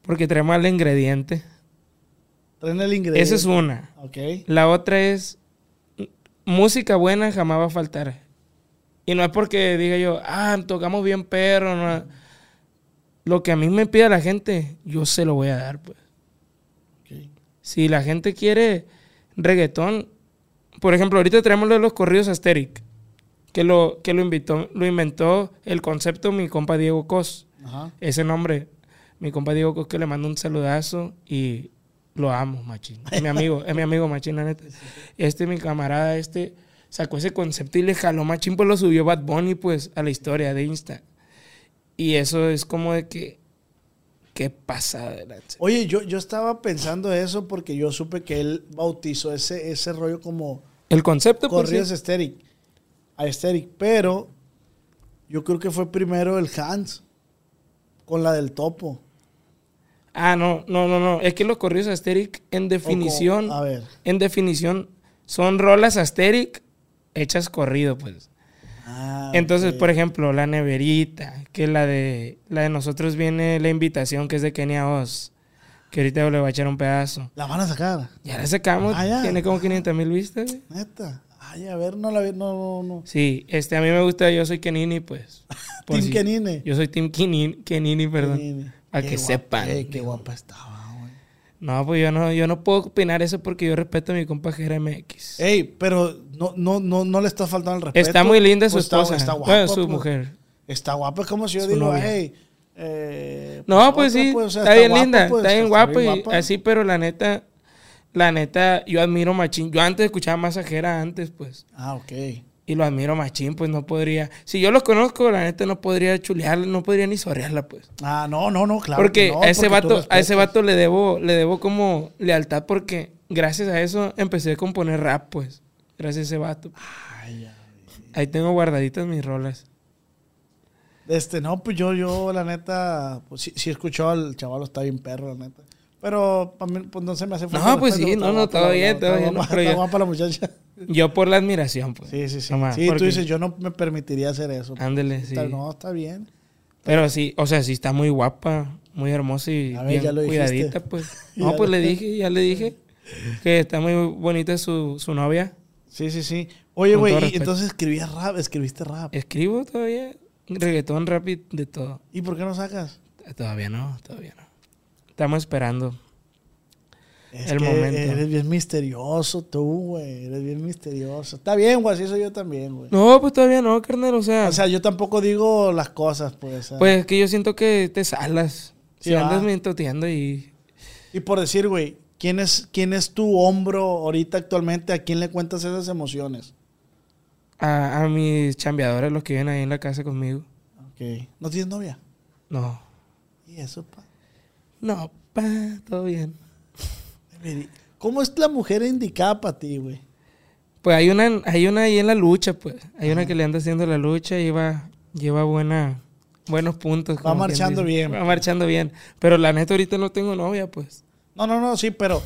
porque traemos el ingrediente. Traen el ingrediente. Esa es una. La otra es música buena jamás va a faltar. Y no es porque diga yo, ah, tocamos bien perro. no. Lo que a mí me pida la gente, yo se lo voy a dar, pues. Si la gente quiere reggaetón, por ejemplo, ahorita traemos lo de los corridos Asteric, que lo, que lo invitó, lo inventó el concepto mi compa Diego Cos. Ajá. Ese nombre, mi compa Diego Cos que le mando un saludazo y lo amo, machín. Es mi amigo, es mi amigo machín, la neta. Este, mi camarada, este, sacó ese concepto y le jaló machín, pues lo subió Bad Bunny, pues, a la historia de Insta. Y eso es como de que, qué pasada. Oye, yo, yo estaba pensando eso porque yo supe que él bautizó ese, ese rollo como El concepto, pues, corridos sí. estéril. A estéril. Pero yo creo que fue primero el Hans con la del topo. Ah, no, no, no, no. Es que los corridos Asteric, en definición, a ver. en definición, son rolas Asteric hechas corrido, pues. Ah, Entonces, por ejemplo, la neverita, que la de la de nosotros viene la invitación que es de Kenia Oz, que ahorita le voy a echar un pedazo. La van a sacar. Ya la sacamos, Ah, ya. tiene como 500 mil vistas. Neta. Ay, a ver, no la vi, no, no, no. Sí, este, a mí me gusta, yo soy Kenini, pues. Team si- Kenine. Yo soy Team Kenini, Kenini, perdón. Kenine. Para Qué que guapa, sepan. eh, qué guapa estaba, güey. No, pues yo no, yo no puedo opinar eso porque yo respeto a mi compa MX. Ey, pero no, no, no, no le está faltando el respeto. Está muy linda su Pues esposa. Está, guapa. bueno, su pues. mujer. Está guapa, es como si yo Su digo, novia. hey. Eh, No, pues otra, sí, pues, o sea, está, bien linda, pues, está bien guapa y guapa. así, pero la neta, la neta, yo admiro machín. Yo antes escuchaba más ajera antes, pues, Ah, ok. y lo admiro machín, pues no podría. Si yo los conozco, la neta no podría chulearla, no podría ni sorrearla, pues. Ah, no, no, no, claro. porque no, a ese porque vato, a ese vato le debo, le debo como lealtad porque gracias a eso empecé a componer rap, pues. Gracias a ese vato. Ay. Ahí tengo guardaditas mis rolas. Este, no, pues yo, yo, la neta, pues sí, sí he escuchado al chaval, está bien perro, la neta. Pero, mí, pues no se me hace falta No, pues sí, no, no, todo bien, todo bien, guapa la muchacha. Yo por la admiración, pues. Sí, sí, sí. Nomás, sí, tú dices, yo no me permitiría hacer eso. Ándele, sí. No, está bien. Pero sí, o sea, sí está muy guapa, muy hermosa y A ver, bien ya lo dijiste. cuidadita, pues. No, pues le dije, ya le dije que está muy bonita su, su novia. Sí, sí, sí. Oye, güey, entonces escribías rap, escribiste rap. Escribo todavía reggaetón, rap y de todo. ¿Y por qué no sacas? Todavía no, todavía no. Estamos esperando. Es El que momento. Eres bien misterioso tú, güey. Eres bien misterioso. Está bien, güey, así soy yo también, güey. No, pues todavía no, carnal, o sea. O sea, yo tampoco digo las cosas, pues. pues es que yo siento que te salas. Sí, Si andas va. mintoteando y... Y por decir, güey, ¿quién es, ¿quién es tu hombro ahorita actualmente? ¿A quién le cuentas esas emociones? A, a mis chambeadores, los que viven ahí en la casa conmigo. Ok. ¿No tienes novia? No. ¿Y eso, pa? No, pa, todo bien. ¿Cómo es la mujer indicada para ti, güey? Pues hay una, hay una ahí en la lucha, pues. Hay una que le anda haciendo la lucha y lleva, lleva buena, buenos puntos. Va marchando bien. Va marchando bien. Pero la neta ahorita no tengo novia, pues. No, no, no, sí, pero...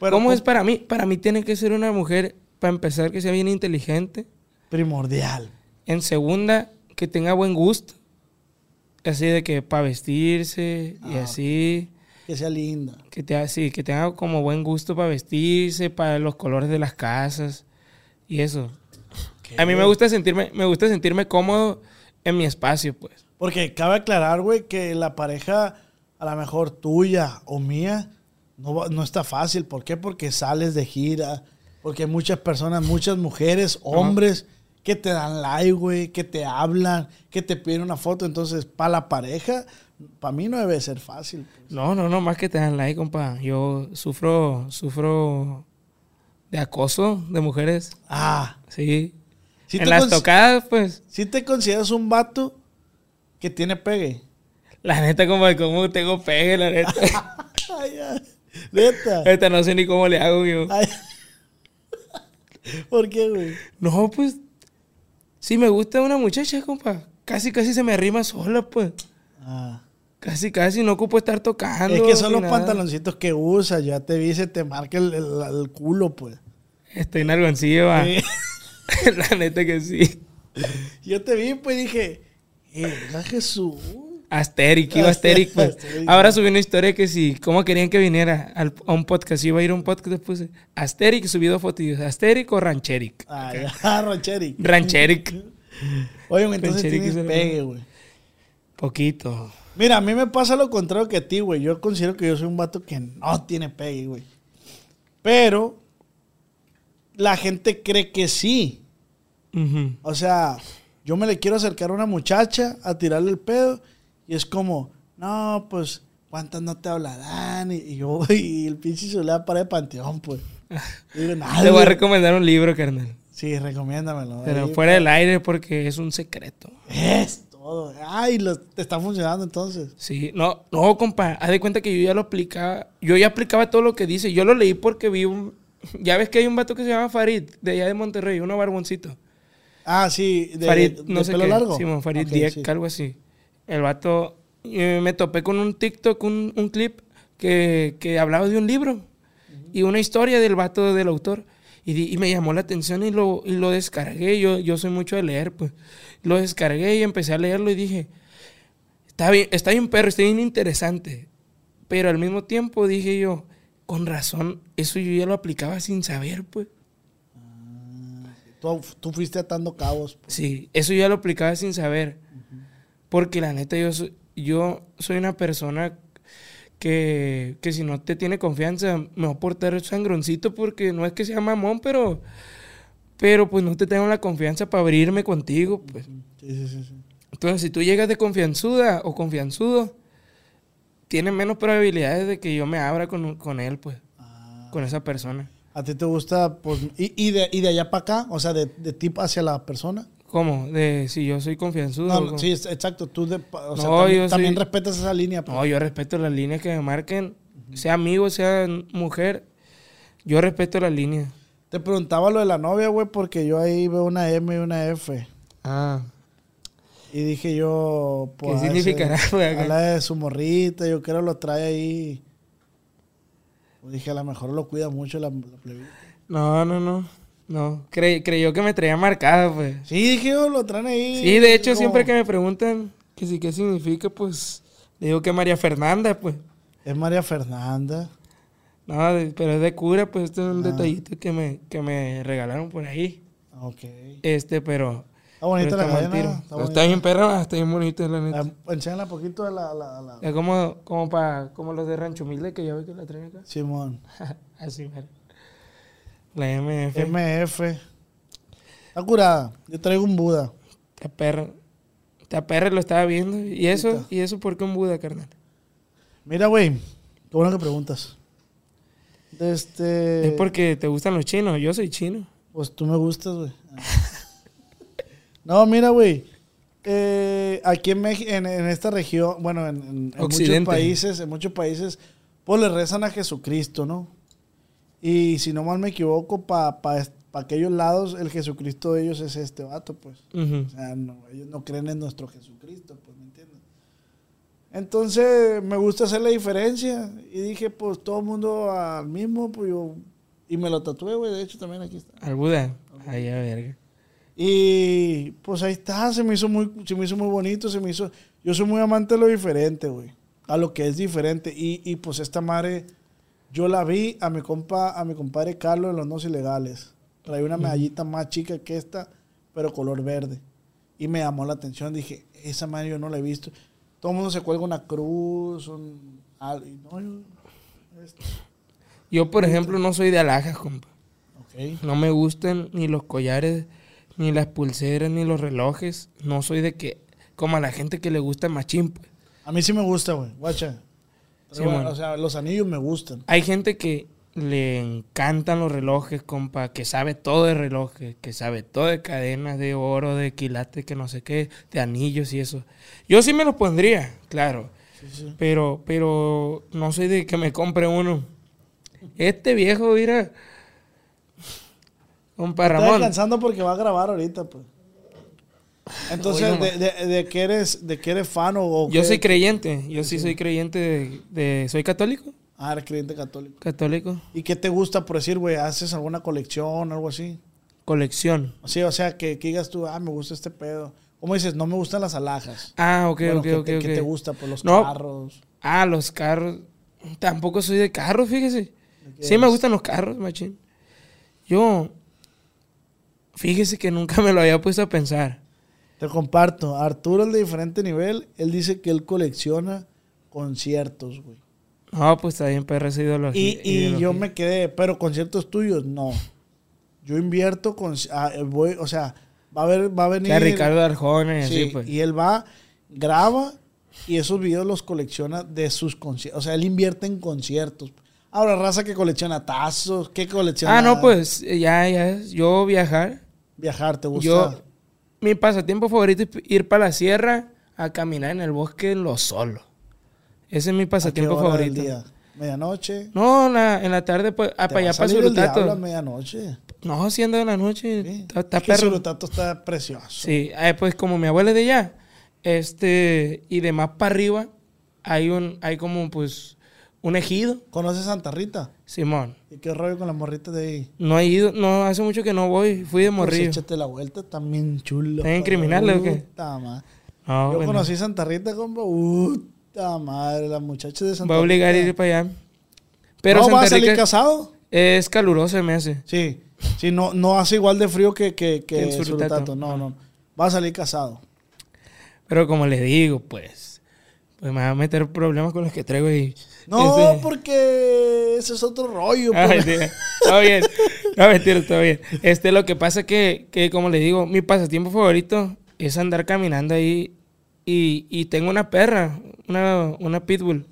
pero ¿Cómo es para mí? Para mí tiene que ser una mujer, para empezar, que sea bien inteligente. Primordial. En segunda, que tenga buen gusto. Así de que para vestirse y Ah. así. Que sea linda. Que, te, sí, que tenga como buen gusto para vestirse, para los colores de las casas y eso. A mí me gusta sentirme, me gusta sentirme cómodo en mi espacio, pues. Porque cabe aclarar, güey, que la pareja, a lo mejor tuya o mía, no, no está fácil. ¿Por qué? Porque sales de gira. Porque hay muchas personas, muchas mujeres, hombres, que te dan like, güey, que te hablan, que te piden una foto. Entonces, para la pareja, para mí no debe ser fácil. pues. No, no, no, más que te dan like, compa. Yo sufro, sufro de acoso de mujeres. Ah, Sí. si en las tocadas, pues, si te consideras un vato que tiene pegue. la neta, como como tengo pegue, la neta. Ay, ay, neta. Ahorita no sé ni cómo le hago yo. Ay. ¿Por qué, güey? No, pues, si me gusta una muchacha, compa, casi, casi se me arrima sola, pues. Ah. Casi, casi, no ocupo estar tocando. Es que son los nada. pantaloncitos que usas. Ya te vi, se te marca el, el- el culo, pues. Estoy nargoncillo, va. Sí. la neta que sí. Yo te vi, pues dije, eh, era Jesús. Asteric, iba Asteric, pues. Ahora subí una historia que si, ¿cómo querían que viniera al- a un podcast? Iba a ir a un podcast, puse Asteric, subido fotillos. Asteric o Rancheric. Ah, ya, Rancheri. Rancheric. Oye, güey, entonces Rancheri tienes pegue, güey. Poquito. Mira, a mí me pasa lo contrario que a ti, güey. Yo considero que yo soy un vato que no tiene pegue, güey. Pero la gente cree que sí. Ujú. O sea, yo me le quiero acercar a una muchacha a tirarle el pedo y es como, no, pues, ¿cuántas no te hablarán? Y, y yo, y el pinche celular para de panteón, pues. Digo, Te voy a recomendar un libro, carnal. Sí, recomiéndamelo. Pero Ahí, fuera del aire porque es un secreto. Es todo. Ay, lo- te está funcionando entonces. Sí, no, no, compa, haz de cuenta que yo ya lo aplicaba, yo ya aplicaba todo lo que dice, yo lo leí porque vi un, ya ves que hay un vato que se llama Farid, de allá de Monterrey, uno barboncito. Ah, sí, de, Farid, de no sé pelo qué, largo. Simón, Farid Ok, Dieck, sí. algo así. El vato, eh, me topé con un TikTok, un, un clip que, que hablaba de un libro y una historia del vato del autor. Y, di- y me llamó la atención y lo, y lo descargué. Yo, yo soy mucho de leer, pues. Lo descargué y empecé a leerlo y dije, está bien, está bien perro, está bien interesante. Pero al mismo tiempo dije yo, con razón, eso yo ya lo aplicaba sin saber, pues. Tú, tú fuiste atando cabos. pues. Sí, eso ya lo aplicaba sin saber. Porque la neta, yo soy, yo soy una persona que, que si no te tiene confianza, me va a portar sangroncito porque no es que sea mamón, pero, pero pues no te tengo la confianza para abrirme contigo. Pues. Sí, sí, sí, sí. Entonces, si tú llegas de confianzuda o confianzudo, tienes menos probabilidades de que yo me abra con, con él, pues, Ah. con esa persona. ¿A ti te gusta, pues, y, y de, y de allá para acá? O sea, de, de ti hacia la persona. ¿Cómo? De si yo soy confianzudo. No, sí, exacto. Tú de, o sea, No, también, soy- respetas esa línea. pues. No, yo respeto las líneas que me marquen, sea amigo, sea mujer. Yo respeto las líneas. Te preguntaba lo de la novia, güey, porque yo ahí veo una M y una F. Ah, Y dije yo, ¿Qué pues. a significará, güey? Habla de su morrita, yo creo lo trae ahí. Dije, a lo mejor lo cuida mucho la, la plebita. no, no, no. No, Cre- creyó que me traía marcada, pues. Sí, dije yo, lo traen ahí. Sí, de hecho, siempre que me preguntan que sí, qué significa, pues, le digo que María Fernanda, pues. Es María Fernanda. No, de- pero es de cura, pues, este es un Ah. detallito que me, que me regalaron por ahí. Ok. Este, pero... Está bonita pero la está cadena. Está Está, bonita. bien perra, está bien bonita, la neta. Ah, Enséñala poquito a la, la, la- Es como, como, pa, como los de Rancho Humilde que ya ve que la traen acá. Simón. Así, mero. La MF. MF. Está curada. Yo traigo un Buda. Está perra. Está perra, lo estaba viendo. ¿Y eso? ¿Y eso por qué un Buda, carnal? Mira, güey. Qué bueno que preguntas. Este. Es porque te gustan los chinos. Yo soy chino. Pues tú me gustas, güey. no, mira, güey. Eh, aquí en, Meji- en, en esta región, bueno, en, en- en muchos países, en muchos países, pues le rezan a Jesucristo, ¿no? Y si no mal me equivoco, para aquellos lados, el Jesucristo de ellos es este vato, pues. Ujú. O sea, no, ellos no creen en nuestro Jesucristo, pues, ¿me entiendes? Entonces, me gusta hacer la diferencia. Y dije, pues, todo el mundo al mismo, pues yo... Y me lo tatué, güey, de hecho, también aquí está. Al Buda. Ay, a verga. Y, pues, ahí está, se me hizo muy, se me hizo muy bonito, se me hizo... Yo soy muy amante de lo diferente, güey. A lo que es diferente. Y, y, pues, esta madre, yo la vi a mi compa, a mi compadre Carlos en los No Ilegales. Traía una medallita más chica que esta, pero color verde. y me llamó la atención. Dije, esa madre yo no la he visto. Todo el mundo se cuelga una cruz, un... no, yo- esto. Yo, por ejemplo, no soy de alhajas, compa. Ok. No me gustan ni los collares, ni las pulseras, ni los relojes. No soy de que, como a la gente que le gusta machín, pues. A mí sí me gusta, güey. Guacha. Sí, Pero, bueno. O sea, los anillos me gustan. Hay gente que le encantan los relojes, compa, que sabe todo de relojes, que sabe todo de cadenas, de oro, de quilates, que no sé qué, de anillos y eso. Yo sí me los pondría, claro. Sí, sí. Pero, pero no soy de que me compre uno. Este viejo, mira. Compa Está Ramón. descansando porque va a grabar ahorita, pues. Entonces, de, de, de que eres, de que eres fan o, Yo qué? soy creyente. Yo sí soy creyente de, de- ¿Soy católico? Ah, eres creyente católico. Católico. ¿Y qué te gusta por decir, güey? ¿Haces alguna colección algo así? Colección. Sí, o sea, que, que digas tú, ah, me gusta este pedo. ¿Cómo dices? No me gustan las alhajas. Ah, ok, Bueno, ok, ¿qué, ok. te, qué te gusta? Pues los No. carros. Ah, los carros. Tampoco soy de carros, fíjese. Sí me gustan los carros, machín. Yo, fíjese que nunca me lo había puesto a pensar. Te comparto. Arturo, el de diferente nivel, él dice que él colecciona conciertos, güey. No, pues está bien, perra esa ideología. Y, y ideología. yo me quedé, pero conciertos tuyos, no. Yo invierto con, ah, voy, o sea, va a ver, va a venir. Que Ricardo Arjona Sí, así, pues. y él va, graba y esos videos los colecciona de sus conciertos. O sea, él invierte en conciertos. Ahora, raza que colecciona tazos, ¿qué colecciona? Ah, no, pues ya, ya. Yo viajar. Viajar, ¿te gusta? Yo, mi pasatiempo favorito es ir para la sierra a caminar en el bosque en lo solo. Ese es mi ¿A qué pasatiempo hora del favorito. día? ¿Medianoche? No, en la, en la tarde, pues, ah, ¿Te para allá, para Surutato. medianoche? No, siendo de la noche. Sí. Está, está Es que perro. Surutato está precioso. Sí, eh, pues como mi abuela es de allá, este, y de más para arriba, hay un, hay como pues un ejido, ¿Conoces Santa Rita? Simón. ¿Y qué rollo con las morritas de ahí? No he ido, no, hace mucho que no voy, fui de Pues morrillo. échate la vuelta, también chulo. ¿Están en criminales o qué? Puta madre. No, Yo bueno, conocí Santa Rita, compa. Puta madre, las muchachas de Santa voy a obligar a Rita. ir para allá. Pero ¿No Santa vas a salir Rica casado? es caluroso, me hace. Sí. Sí, no, no hace igual de frío que, que, que Surutato. Surutato. No, no. Va a salir casado. Pero como les digo, pues, pues me va a meter problemas con los que traigo y... No, este- porque ese es otro rollo. Ah, pues. mentira. Todo bien. No, mentira, todo bien. Este, lo que pasa es que, que, como le digo, mi pasatiempo favorito es andar caminando ahí y, y tengo una perra, una, una pitbull.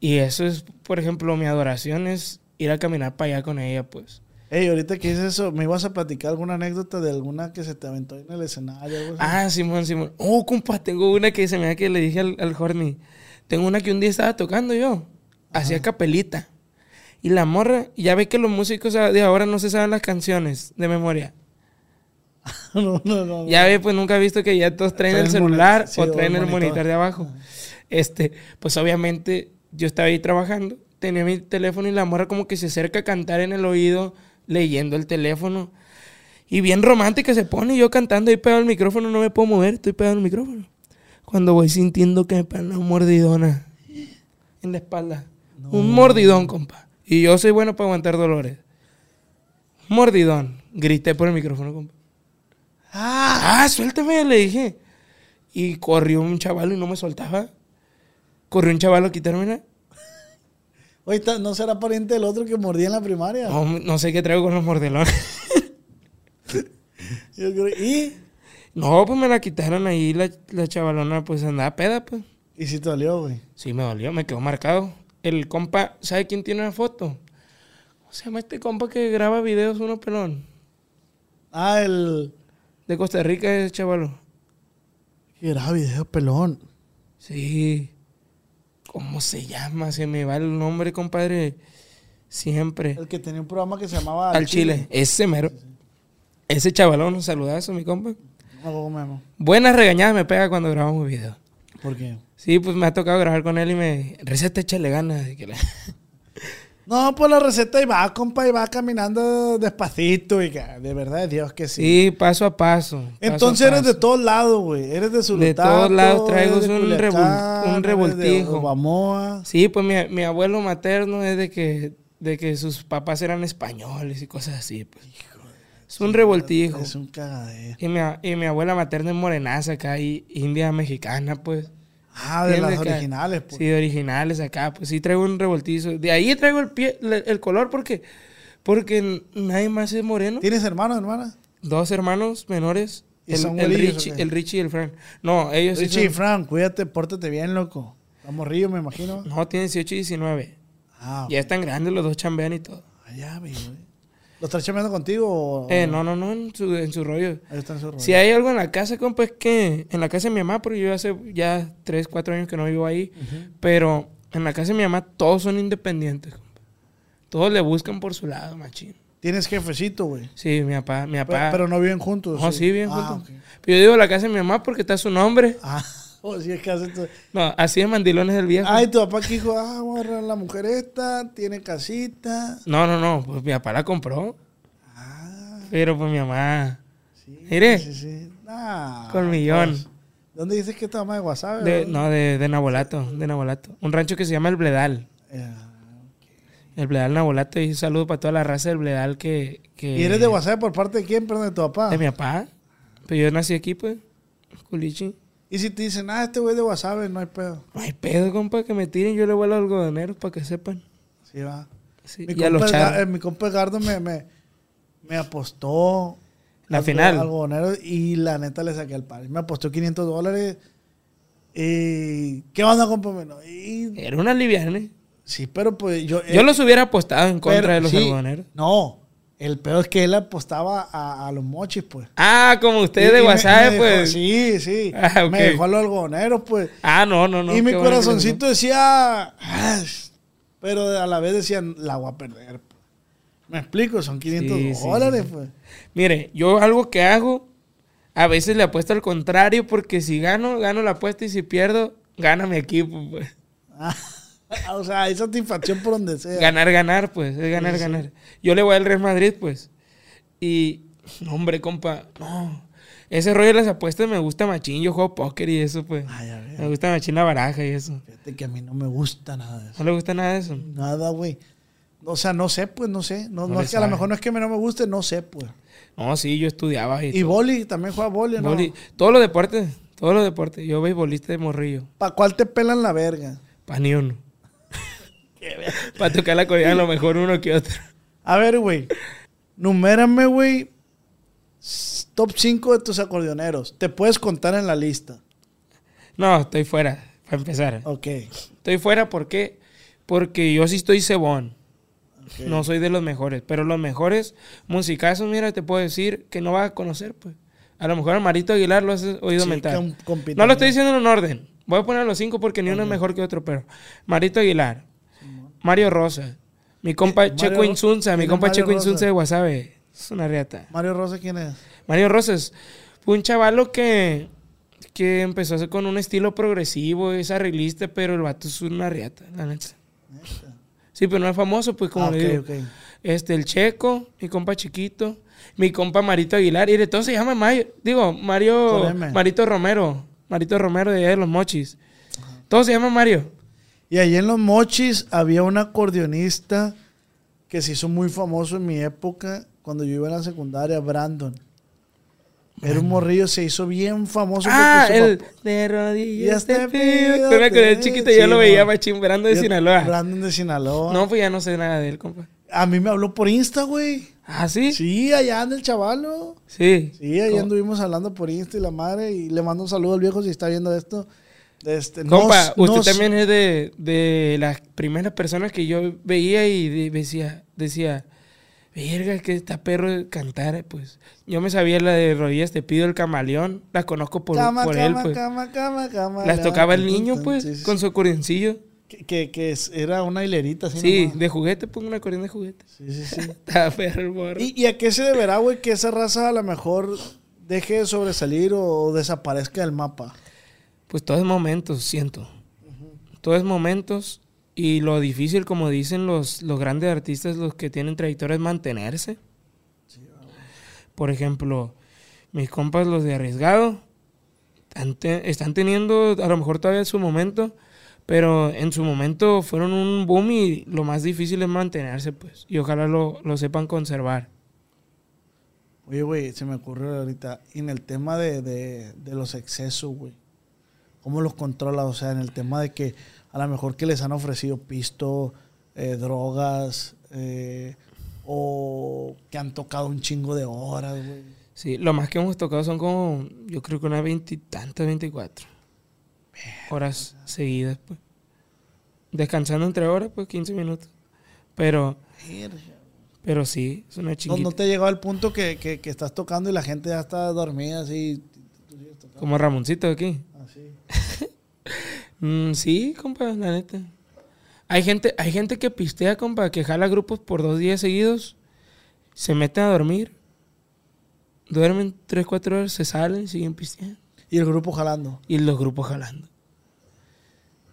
Y eso es, por ejemplo, mi adoración es ir a caminar para allá con ella, pues. Ey, ahorita que dices eso, ¿me ibas a platicar alguna anécdota de alguna que se te aventó en el escenario? algo así? Ah, Simón, Simón. Oh, compa, tengo una que se me da que le dije al, al Horny. Tengo una que un día estaba tocando yo. Hacía capelita. Y la morra, ya ve que los músicos de ahora no se saben las canciones de memoria. no, no, no. Ya ve, pues nunca he visto que ya todos traen Traen el el celular sí, o traen el monitor. monitor de abajo. Este, pues obviamente yo estaba ahí trabajando, tenía mi teléfono y la morra como que se acerca a cantar en el oído, leyendo el teléfono. Y bien romántica se pone, y yo cantando ahí pegado al micrófono, no me puedo mover, estoy pegado al micrófono. Cuando voy sintiendo que me pegan una mordidona en la espalda. Un mordidón, compa. Y yo soy bueno para aguantar dolores. Mordidón. Grité por el micrófono, compa. Ah, Ah, suéltame, le dije. Y corrió un chaval y no me soltaba. Corrió un chaval a quitármela. oye, ¿no será pariente del otro que mordía en la primaria? No, no sé qué traigo con los mordelones. Yo creo- ¿Y? No, pues me la quitaron ahí. La, la chavalona, pues andaba peda, pues. ¿Y si te dolió, güey? Sí, me dolió, me quedó marcado. El compa, ¿sabe quién tiene una foto? ¿Cómo se llama este compa que graba videos, uno pelón? Ah, el... De Costa Rica, ese chavalo. que Era video pelón. Sí. ¿Cómo se llama? Se me va el nombre, compadre. Siempre. El que tenía un programa que se llamaba... Al Chile. Ese mero. Ese chavalón, un saludazo, mi compa. Llama. Buenas regañadas me pega cuando grabamos video. ¿Por qué? Sí, pues me ha tocado grabar con él y me... Receta, échale ganas. de que la- No, pues la receta y va, compa, y va caminando despacito, y de verdad de Dios que sí. Sí, paso a paso. paso Entonces a eres de paso. todos lados, güey. Eres de Surutato. todos lados traigo de un revol- un de revoltijo. Obamoa. Sí, pues mi, mi abuelo materno es de que, de que sus papás eran españoles y cosas así. Pues. Es un revoltijo. Es un cagadero. Y mi, y mi abuela materna es morenaza acá, y india mexicana, pues. Ah, de las acá. originales, pues. Sí, de originales acá, pues sí traigo un revoltizo. De ahí traigo el pie, el color porque, porque nadie más es moreno. ¿Tienes hermanos, hermana? Dos hermanos menores. ¿Y El, son el güerillos o Richie, el Richie y el Frank. No, ellos sí Richie y Frank, cuídate, pórtate bien, loco. Estamos ríos, me imagino. No, tienen 18 y 19. Ah, Ya están grandes, los dos chambean y todo. allá, güey. ¿Lo estás chambeando contigo o...? Eh, no, no, no, en su, en su rollo. Ahí está en su rollo. Si hay algo en la casa, compa, es que en la casa de mi mamá, porque yo hace ya 3, 4 años que no vivo ahí, pero en la casa de mi mamá todos son independientes, compa. Todos le buscan por su lado, machín. Tienes jefecito, güey. Sí, mi papá, mi papá. pero no viven juntos. no, sí, bien Ah, juntos. Pero yo digo la casa de mi mamá porque está su nombre. Ah, o sí, es que hace todo. No, así es mandilones del viejo. Ay, tu papá que dijo, ah, vamos a agarrar la mujer esta, tiene casita. No, no, no, pues mi papá la compró. Ah, Pero pues mi mamá, sí. Mire. Sí, sí. Con millón. pues, ¿Dónde dices que esta mamá de WhatsApp? De, no, de, de Nabolato, de Nabolato. Un rancho que se llama El Bledal. Eh, El Bledal Nabolato. Y un saludo para toda la raza del Bledal que... que ¿Y eres de WhatsApp por parte de quién? Perdón, de tu papá. De mi papá. Pero yo nací aquí, pues. Culichi. Y si te dicen, ah, este güey de WhatsApp, no hay pedo. No hay pedo, compa, que me tiren. Yo le vuelo a los algodoneros para que sepan. Sí, va. Sí, Mi y a los compa, eh, mi compa Edgardo me, me, me apostó. La final. y la neta le saqué al par. Me apostó 500 dólares. Y, ¿Qué onda, compa? Y, Era una liviana. sí, pero pues yo... Yo eh, los hubiera apostado en contra pero- de los sí, algodoneros. No, el peor es que él apostaba a, a los mochis, pues. Ah, como ustedes de WhatsApp, me dejó- pues. sí, sí. Ah. Me dejó a los algodoneros, pues. Ah, no, no, no. y mi bueno corazoncito decía, "Ay", pero a la vez decían, la voy a perder. pues. Me explico, son 500 Sí, sí, dólares, sí. pues. Mire, yo algo que hago, a veces le apuesto al contrario, porque si gano, gano la apuesta y si pierdo, gana mi equipo, pues. Ah, o sea, hay satisfacción por donde sea. Ganar, ganar, pues, es ganar, ganar. Yo le voy al Real Madrid, pues. Y, hombre, compa, no. Ese rollo de las apuestas me gusta machín. Yo juego póker y eso, pues. Ay, a ver. Me gusta machín la baraja y eso. Fíjate que a mí no me gusta nada de eso. ¿No le gusta nada de eso? Nada, güey. O sea, no sé, pues, no sé. No, No es que a lo mejor no es que no me guste, no sé, pues. No, sí, yo estudiaba y, Y boli, también juega boli, ¿no? Boli- Todos los deportes, todos los deportes. Yo beisbolista de morrillo. ¿Para cuál te pelan la verga? Pa' ni uno. Para tocar la correa a lo mejor uno que otro. A ver, güey. Numérame, güey. Top 5 de tus acordeoneros. Te puedes contar en la lista. No, estoy fuera, para empezar. Ok. Estoy fuera, ¿por qué? Porque yo sí estoy cebón. No soy de los mejores. Pero los mejores musicazos, mira, te puedo decir que no vas a conocer, pues. A lo mejor a Marito Aguilar lo has oído Sí, compite No lo estoy diciendo en un orden. Voy a poner los cinco porque ni uno es mejor que otro, pero. Marito Aguilar, Mario Rosa, mi compa Mario Checo Insunza, mi ¿quién es compa Checo Rosa? Insunza de Guasave. Es una riata. Mario Rosa, ¿quién es? Mario Rosas fue un chavalo que, que empezó a hacer con un estilo progresivo, es arreglista, pero el vato es una riata, la neta. Neta. Sí, pero no es famoso, pues como Ah, le digo. Este, el Checo, mi compa chiquito, mi compa Marito Aguilar, y de todo se llama Mario, digo, Mario. Marito Romero, Marito Romero de allá de los Mochis. Todo se llama Mario. Y allí en Los Mochis había un acordeonista que se hizo muy famoso en mi época, cuando yo iba en la secundaria, Brandon. Era un morrillo, se hizo bien famoso. Ah, el papá- de rodillas te pido. Yo de te- chiquito, sí, ya lo veía machín, Brando de Yo- Sinaloa. Brandon de Sinaloa. No, pues ya no sé nada de él, compa. A mí me habló por Insta, güey. Ah, ¿sí? Sí, allá anda el chavalo. Sí. Sí, ahí ¿Cómo? anduvimos hablando por Insta y la madre. Y le mando un saludo al viejo si está viendo esto. Este, Compa, usted también es de, de las primeras personas que yo veía y de- decía, decía, verga, que está perro de cantar, pues. Yo me sabía la de rodillas, te pido el camaleón, la conozco por, Cama, por él, cama, pues. cama, cama, cama, Las la- tocaba el niño, pues, sí, sí, con su acordeoncillo. Que, que, era una hilerita así. Sí, nomás. de juguete, pongo un acordeón de juguete. Sí, sí, sí. Estaba perro el morro. ¿Y, ¿Y a qué se deberá, güey, que esa raza a lo mejor deje de sobresalir o desaparezca del mapa? Pues todo es momentos, siento. Todo es momentos. Y lo difícil, como dicen los, los grandes artistas, los que tienen trayectoria, es mantenerse. Por ejemplo, mis compas, los de Arriesgado, están teniendo a lo mejor todavía su momento, pero en su momento fueron un boom y lo más difícil es mantenerse, pues. Y ojalá lo, lo sepan conservar. Oye, güey, se me ocurrió ahorita. En el tema de, de, de los excesos, güey. ¿Cómo los controla? O sea, en el tema de que a lo mejor que les han ofrecido pisto, eh, drogas, eh, o que han tocado un chingo de horas, güey. Sí, lo más que hemos tocado son como, yo creo que unas veintitantas, veinticuatro horas seguidas, pues. Descansando entre horas, pues 15 minutos. Pero, pero sí, es una No, chinguita. no te ha llegado al punto que, que, que estás tocando y la gente ya está dormida así. Como Ramoncito aquí. Así. Mm, sí, compa, la neta. Hay gente, hay gente que pistea, compa, que jala grupos por dos días seguidos, se meten a dormir, duermen tres, cuatro horas, se salen, siguen pisteando. Y el grupo jalando. Y los grupos jalando.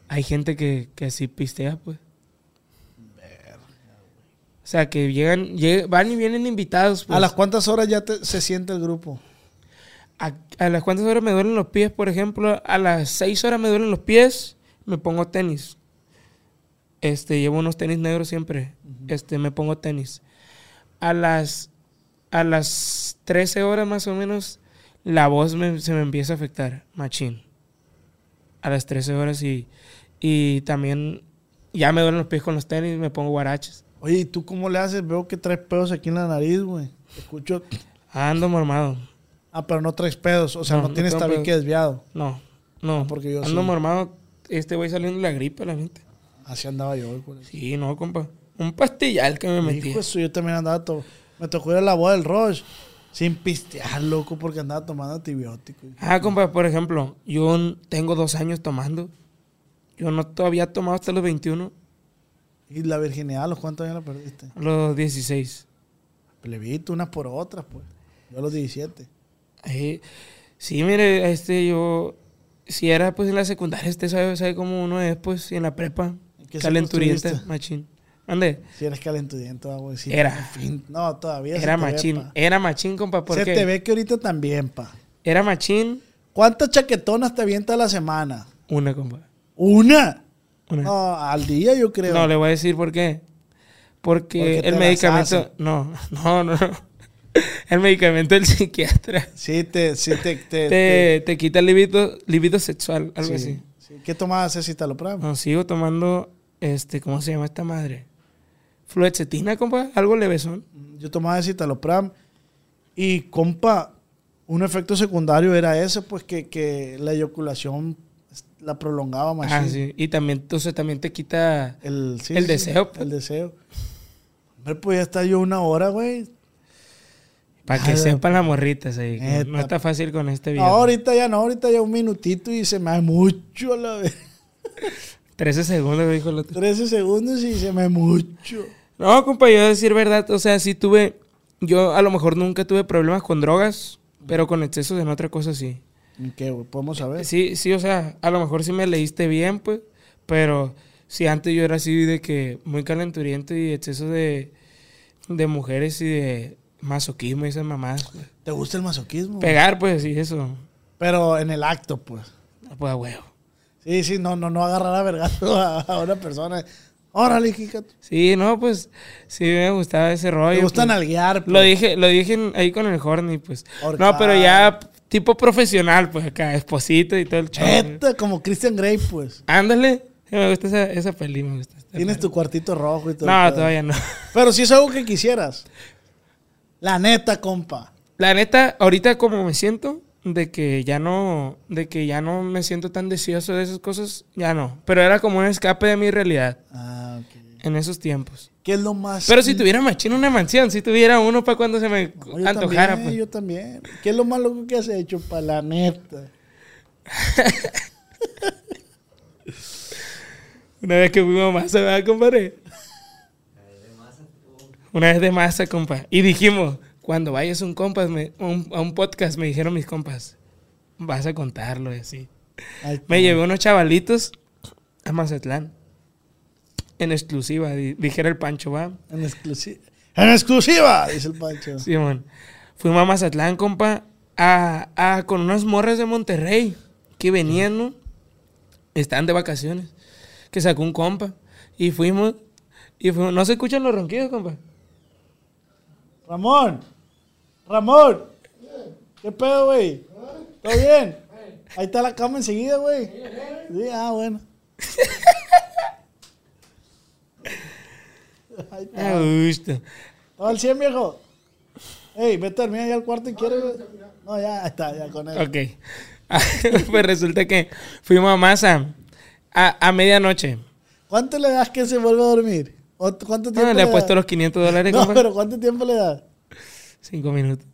Hay gente que, que así pistea, pues. O sea, que llegan, lleg- van y vienen invitados. Pues. ¿A las cuántas horas ya te- se siente el grupo? A, a las cuántas horas me duelen los pies, por ejemplo, a las seis horas me duelen los pies, me pongo tenis. Este, llevo unos tenis negros siempre. Este, me pongo tenis. A las a las 13 horas más o menos la voz me- se me empieza a afectar, machín. A las 13 horas y y también ya me duelen los pies con los tenis, me pongo guaraches. Oye, ¿y tú cómo le haces? Veo que traes pedos aquí en la nariz, güey. Escucho. Ando mormado. Ah, pero no traes pedos. O sea, No, no, no tienes tengo tabique pedos. desviado. No, no, Ah, porque yo ando sí. mormado. Este voy saliendo de la gripe, la neta. Así andaba yo, güey. Sí, no, compa. Un pastillal que me metí. Eso yo también andaba. to- Me tocó ir a la boda del Roche sin pistear, loco, porque andaba tomando antibióticos. Ah, compa, por ejemplo, yo tengo dos años tomando. Yo no todavía he tomado hasta los 21, Y la virginidad, ¿a los cuántos años la perdiste? los 16. Plebito, unas por otras, pues. Yo a los 17. Eh, sí, mire, este, yo... Si era pues en la secundaria, este sabe, sabe cómo uno es, pues, y en la prepa. ¿En qué Calenturienta, machín. Ande, Si eres calenturiento, güey. sí, Era. en fin. No, todavía se era ve, machín. Era machín, compa, Se porque... te ve que ahorita también, pa. Era machín, ¿Cuántas chaquetonas te avienta a la semana? una, compa. ¿Una? Una. No, al día yo creo. No, le voy a decir por qué. Porque, Porque el medicamento. No, no, no. no. El medicamento del psiquiatra Sí, te, sí, te, te, te, te quita el libido, libido sexual, algo sí, así. sí. ¿Qué tomabas ese citalopram? No, sigo tomando, este, ¿cómo se llama esta madre? Fluoxetina, compa, algo levesón. Yo tomaba citalopram y, compa, un efecto secundario era ese, pues que, que la eyaculación la prolongaba más. Ah, sí. Y también, entonces también te quita. El, sí, El sí, deseo, pues. El deseo. Hombre, pues ya está yo una hora, güey. Para que sepan las morritas ahí. No está fácil con este No, video. ahorita ya no, ahorita ya un minutito y se me da mucho a la vez. 13 segundos, dijo el otro. 13 segundos y se me da mucho. No, compa, yo decir verdad, o sea, sí tuve, yo a lo mejor nunca tuve problemas con drogas, pero con excesos en otra cosa sí. ¿En ¿Qué, güey? Podemos saber. Sí, sí, o sea, a lo mejor sí me leíste bien, pues, pero sí, antes yo era así de que muy calenturiento y exceso de, de mujeres y de masoquismo esas mamadas. pues. ¿Te gusta el masoquismo? Pegar, pues, sí, eso. Pero en el acto, pues. Pues a huevo. Sí, sí, no, no, no agarrar a vergazo a, a una persona. Órale, hija. Sí, no, pues, sí me gustaba ese rollo. Te gusta pues. nalguear, pues. Lo dije, lo dije ahí con el Horny, pues. No, pero ya tipo profesional, pues acá, esposito y todo el show. Neta, como Christian Grey, pues. Ándale. Sí, me gusta esa, esa peli, me gusta. Tienes peli. tu cuartito rojo y todo. No, todavía no. Pero si es algo que quisieras. La neta, compa. La neta, ahorita como me siento, de que ya no, de que ya no me siento tan deseoso de esas cosas, ya no. Pero era como un escape de mi realidad Ah, ok. en esos tiempos. ¿Qué es lo más. Pero si tuviera machín una mansión, si tuviera uno para cuando se me No, yo antojara, también, pues. Yo también. ¿Qué es lo más loco que has hecho para la neta? Una vez que fuimos masa, ¿verdad, compadre? Una vez de masa, compa. Y dijimos, cuando vayas a un, compas, me- un- a un podcast, me dijeron mis compas, vas a contarlo y así. Ay, Me llevé unos chavalitos a Mazatlán. En exclusiva, di- dijera el Pancho, va. En exclusiva. En exclusiva, dice el Pancho. Simón. Fuimos a Mazatlán, compa, a, a- con unas morras de Monterrey que venían, ¿no? Estaban de vacaciones. Que sacó un compa. Y fuimos. Y fuimos. No se escuchan los ronquidos, compa. Ramón. Ramón. ¿Qué pedo, güey? ¿Todo bien? Ahí está la cama enseguida, güey. Sí, ah, bueno. Ahí está. A gusto. ¿Todo al 100, viejo? Ey, vete a dormir allá al cuarto y quieres... No, ya ahí está, ya con él. Ok. pues resulta que fuimos a masa a, a medianoche. ¿Cuánto le das que se vuelva a dormir? ¿O ¿Cuánto tiempo No, le he das? puesto los 500 dólares. No, compa. pero ¿cuánto tiempo le das? Cinco minutos.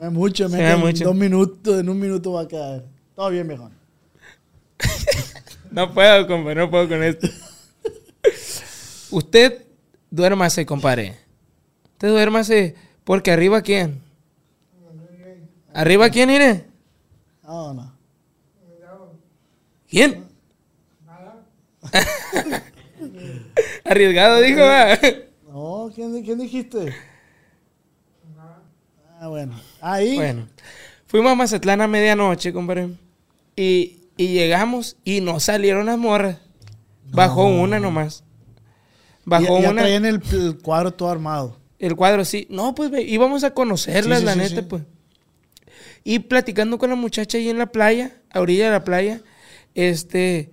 No es mucho, me en mucho. dos minutos, en un minuto va a quedar. Todo bien, viejo. No puedo, compa, no puedo con esto. Usted duérmase, compadre. Usted duérmase, porque arriba quién? ¿Arriba quién, Ire? No, no. ¿Quién? Arriesgado, dijo. No, ¿quién, quién dijiste? Ah, bueno. Ahí. Bueno, fuimos a Mazatlán a medianoche, compadre. Y, y llegamos y no salieron las morras. Bajó una nomás. Bajó ya una. traían el, el cuadro todo armado. El cuadro, sí. No, pues íbamos a conocerlas, Sí, sí, la sí, neta, pues. Y platicando con la muchacha ahí en la playa, a orilla de la playa, este,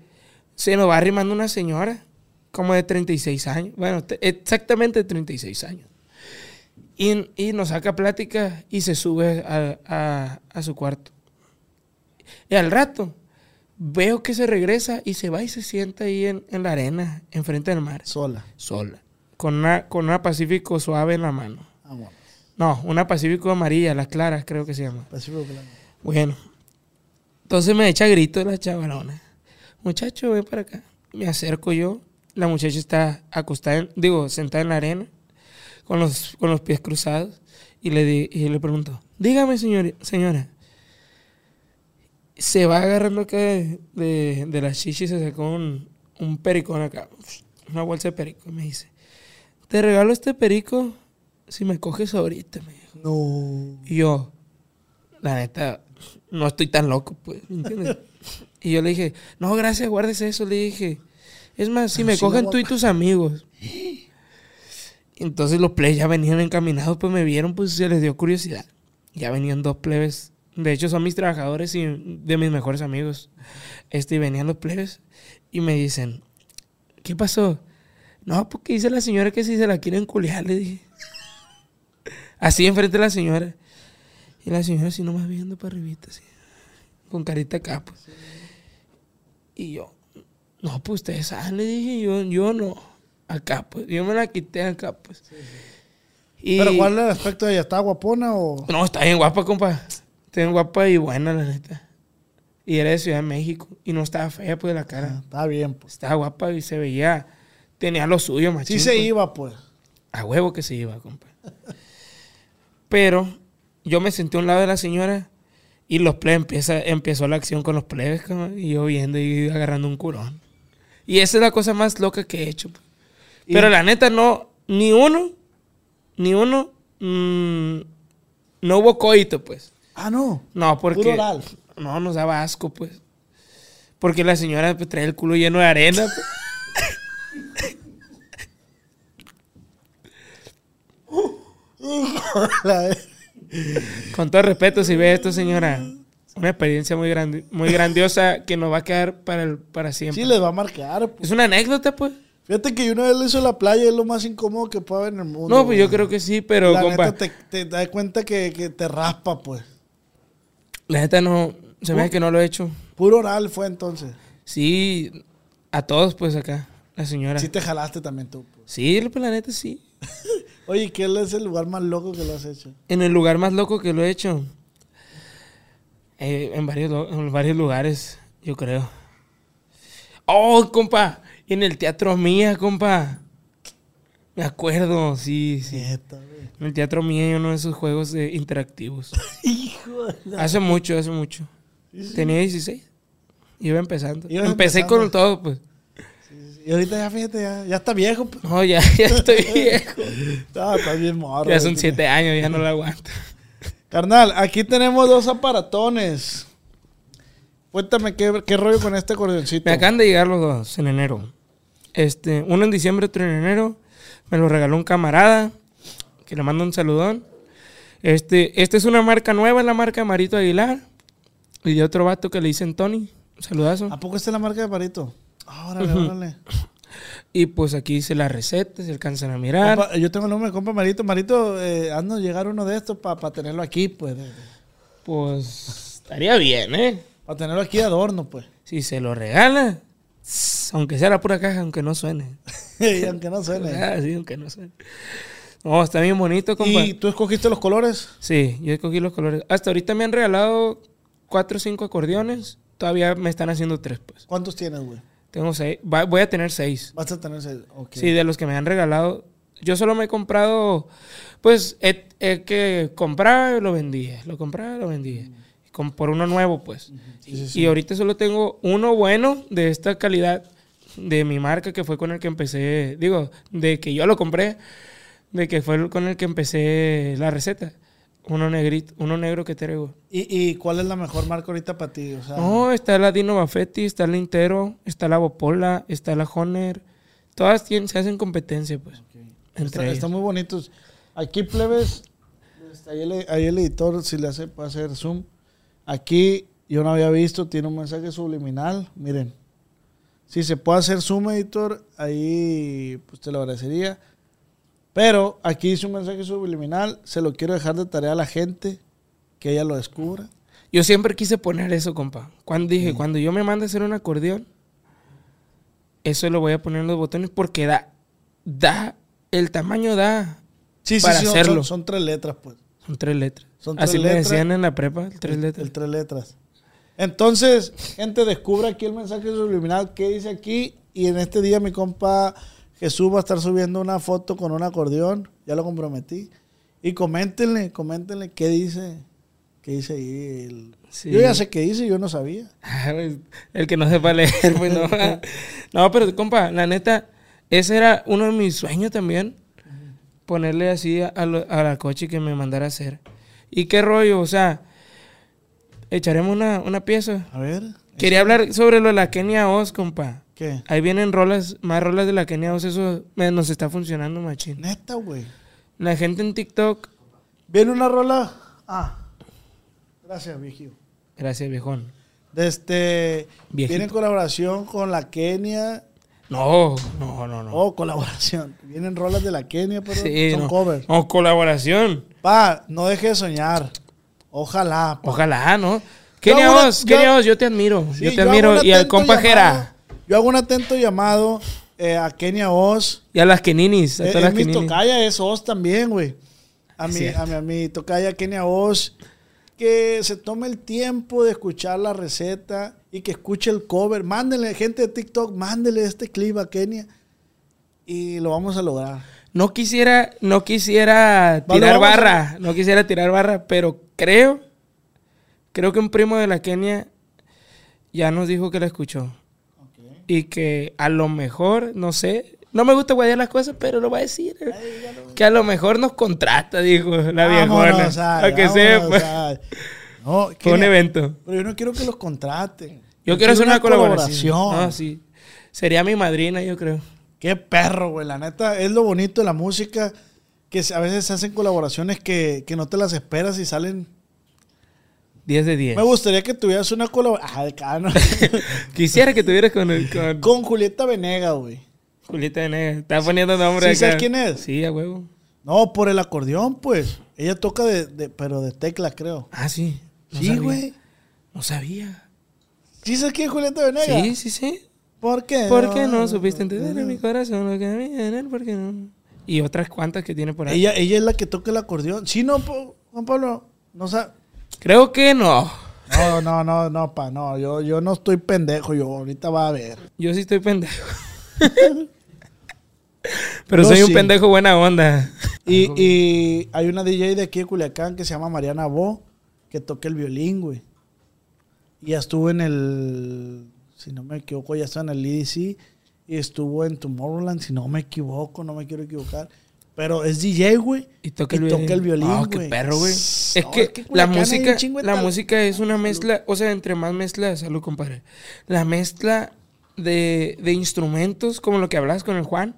se nos va arrimando una señora, como de 36 años. Bueno, te- exactamente 36 años. Y, y nos saca plática y se sube a, a- a su cuarto. Y al rato, veo que se regresa y se va y se sienta ahí en, en la arena, enfrente del mar Sola. sola, con una, con una Pacífico suave en la mano. Ah, bueno. No, una Pacífico amarilla, la clara creo que se llama. Pacífico Claro. Bueno, entonces me echa grito la chavalona. Muchacho, ven para acá. Me acerco yo. La muchacha está acostada, en- digo, sentada en la arena, con los, con los pies cruzados. Y le, di- y le pregunto, dígame, señor, señora. Se va agarrando acá de, de, de las chichis, se sacó un, un pericón acá, una bolsa de perico. Y me dice, te regalo este perico si me coges ahorita. Me dijo. No. Y yo, la neta, no estoy tan loco, pues. ¿me entiendes? y yo le dije, no, gracias, guárdese eso. Le dije, es más, si me cogen tú y tus amigos. Entonces los plebes ya venían encaminados, pues me vieron, pues se les dio curiosidad. Ya venían dos plebes. De hecho, son mis trabajadores y de mis mejores amigos. Este, y venían los plebes y me dicen, ¿qué pasó? No, porque dice la señora que si se la quieren culiar, le dije. Así enfrente de la señora. Y la señora así nomás viendo para arribita, así. Con carita acá, pues. Y yo, no, pues ustedes saben, le dije, yo, yo no. Acá, pues. Yo me la quité acá, pues. Y- ¿Pero cuál es el aspecto de ella? ¿Está guapona o...? No, está bien guapa, compa. Está bien guapa y buena, la neta. Y era de Ciudad de México. Y no estaba fea, pues, de la Ah, cara. Está bien, pues. Estaba guapa y se veía... Tenía lo suyo, machín. Sí se pues. iba, pues. A huevo que se iba, compa. Pero yo me senté a un lado de la señora y los plebes empieza, empezó la acción con los plebes, y yo viendo y agarrando un curón. Y esa es la cosa más loca que he hecho. pues. Y- Pero la neta, no, ni uno, ni uno, mm, no hubo coito, pues. Ah, no. No, porque. Puro oral. No, nos daba asco, pues. Porque la señora pues, traía el culo lleno de arena. pues. Con todo respeto, si ve esto, señora, una experiencia muy, grande, muy grandiosa que nos va a quedar para, el, para siempre. sí les va a marcar, pues. Es una anécdota, pues. Fíjate que yo una vez lo hizo en la playa es lo más incómodo que puede haber en el mundo. No, pues yo creo que sí, pero, la compa, neta te, te das cuenta que, que te raspa, pues. la neta no, se me hace que no lo he hecho. Puro oral fue entonces. Sí, a todos, pues acá, la señora. Sí Sí, te jalaste también tú. pues. pues la neta sí. Oye, ¿qué es el lugar más loco que lo has hecho? En el lugar más loco que lo he hecho. Eh, en, varios, en varios lugares, yo creo. Oh, compa. En el teatro mía, compa. Me acuerdo, sí, sí. En el teatro mía hay uno de esos juegos eh, interactivos. Hijo de Hace mucho, hace mucho. Tenía 16. Iba empezando. Empecé empezando. con todo, pues. Y ahorita ya, fíjate, ya, ya está viejo. pues. No, ya, ya estoy viejo. No, está bien morro. Ya son güey. siete años, ya no lo aguanto. Carnal, aquí tenemos dos aparatones. Cuéntame qué, qué rollo con este acordeoncito. Me acaban de llegar los dos en enero. Este, uno en diciembre, otro en enero. Me lo regaló un camarada, que le mando un saludón. Este, esta es una marca nueva, la marca Marito Aguilar. Y de otro vato que le dicen Tony. Un saludazo. ¿A poco esta es la marca de Marito? Órale, órale. Y pues aquí dice la receta, se alcanzan a mirar. Compa, yo tengo el nombre de compa Marito. Marito, eh, ando a llegar uno de estos para tenerlo aquí, pues. Pues estaría bien, ¿eh? Para tenerlo aquí de adorno, pues. Si se lo regala, aunque sea la pura caja, aunque no suene. y aunque no suene. Ah, sí, aunque no suene. No, está bien bonito, compa. ¿Y tú escogiste los colores? Sí, yo escogí los colores. Hasta ahorita me han regalado cuatro o cinco acordeones. Todavía me están haciendo tres, pues. ¿Cuántos tienes, güey? Tengo seis. Va- voy a tener seis. Vas a tener seis. Ok. Sí, de los que me han regalado. Yo solo me he comprado, pues, he que compraba y lo vendía. Lo compraba y lo vendía. Con- por uno nuevo, pues. Sí, sí, sí. Y ahorita solo tengo uno bueno de esta calidad de mi marca que fue con el que empecé, digo, de que yo lo compré, de que fue con el que empecé la receta. Uno negrito, uno negro que traigo. ¿Y, y cuál es la mejor marca ahorita para ti? O sea, No, está la Dino Buffetti, está la Intero, está la Bopola, está la Honor. Todas tienen, se hacen competencia, pues. Entre está, ellas. están muy bonitos. Aquí, plebes, ahí, el, ahí el editor, si le hace, puede hacer zoom. Aquí, yo no había visto, tiene un mensaje subliminal. Miren, si se puede hacer zoom, editor, ahí pues te lo agradecería. Pero aquí dice un mensaje subliminal, se lo quiero dejar de tarea a la gente, que ella lo descubra. Yo siempre quise poner eso, compa. Cuando dije, cuando yo me mande a hacer un acordeón, eso lo voy a poner en los botones porque da, da, el tamaño da. Sí, sí, Para sí, son- hacerlo. Son, son tres letras, pues. Son tres letras. Son Así tres me letras. decían en la prepa, tres El- letras. El tres letras. Entonces, gente, descubra aquí el mensaje subliminal que dice aquí. Y en este día mi compa Jesús va a estar subiendo una foto con un acordeón. Ya lo comprometí. Y coméntenle, coméntenle qué dice. ¿Qué dice ahí? el- Sí. Yo ya sé qué dice, yo no sabía. El que no sepa leer, pues no. no, pero compa, la neta, ese era uno de mis sueños también. Ponerle así a, a lo- a la coche que me mandara a hacer. ¿Y qué rollo? O sea, echaremos una, una pieza. A ver. Quería hablar sobre lo de la Kenia Oz, compa. ¿Qué? Ahí vienen rolas, más rolas de la Kenia Oz. Eso me- nos está funcionando, machín. Neta, güey. La gente en TikTok. Viene una rola. Ah. Gracias, viejillo. Gracias, viejón. Este. Viejito. Viene en colaboración con la Kenia. No, no, no, no. Oh, colaboración. Vienen rolas de la Kenia, pero Sí, son no. covers. No, colaboración. Pa, no deje de soñar. Ojalá. pa. Ojalá, ¿no? Kenia Oz, Kenia Oz, yo te admiro. Sí, yo te admiro. Y al atento compa llamado- Jera. Yo hago un atento llamado eh, a Kenia Oz. Y a las Keninis. A Eh, todas las es mi Keninis. tocaya, es Oz también, güey. A mi, a, mi, a mi tocaya Kenia Oz. Que se tome el tiempo de escuchar la receta y que escuche el cover. Mándenle, gente de TikTok, mándenle este clip a Kenia. Y lo vamos a lograr. No quisiera, no quisiera Vale, tirar a- barra. No quisiera tirar barra, pero creo, creo que un primo de la Kenia ya nos dijo que la escuchó. Y que a lo mejor, no sé, no me gusta guayar las cosas, pero lo voy a decir. Que a lo mejor nos contrata, dijo la viejona. Vámonos, ay, Para que sepa. No, un evento. Pero yo no quiero que los contraten. Yo quiero hacer una, colaboración. colaboración. Ah, sí. Sería mi madrina, yo creo. Qué perro, güey. La neta, es lo bonito de la música. Que a veces se hacen colaboraciones que, que no te las esperas y salen. 10 de 10. Me gustaría que tuvieras una colaboración. Ah, ¿no? Quisiera que tuvieras con, el, con Con Julieta Venega, güey. Julieta Venegas. Está poniendo nombre ¿Sí acá. sabes quién es? Sí, a huevo. No, por el acordeón, pues. Ella toca de, de- pero de tecla, creo. Ah, sí. No sí, güey. No sabía. ¿Sí sabes quién es Julieta Venega? Sí, sí, sí. ¿Por qué? ¿Por qué no supiste entender en mi corazón lo que había en él? ¿Por qué no? Y otras cuantas que tiene por ahí. Ella, ella es la que toca el acordeón. Sí, no, Juan Pablo. No sabe. Creo que no. No, no, no, no, pa, no. Yo, yo no estoy pendejo. Yo ahorita va a ver. Yo sí estoy pendejo. Pero Yo soy un pendejo buena onda. Y, y hay una DJ de aquí de Culiacán que se llama Mariana Bo, que toca el violín, güey. Y ya estuvo en el, si no me equivoco, ya está en el EDC y estuvo en Tomorrowland, si no me equivoco, no me quiero equivocar. Pero es DJ, güey. Y toca el violín. violín, Ah, qué perro, güey. Es que, la música, la música es una mezcla, o sea, entre más mezcla, salud, compadre. La mezcla de, de instrumentos, como lo que hablabas con el Juan,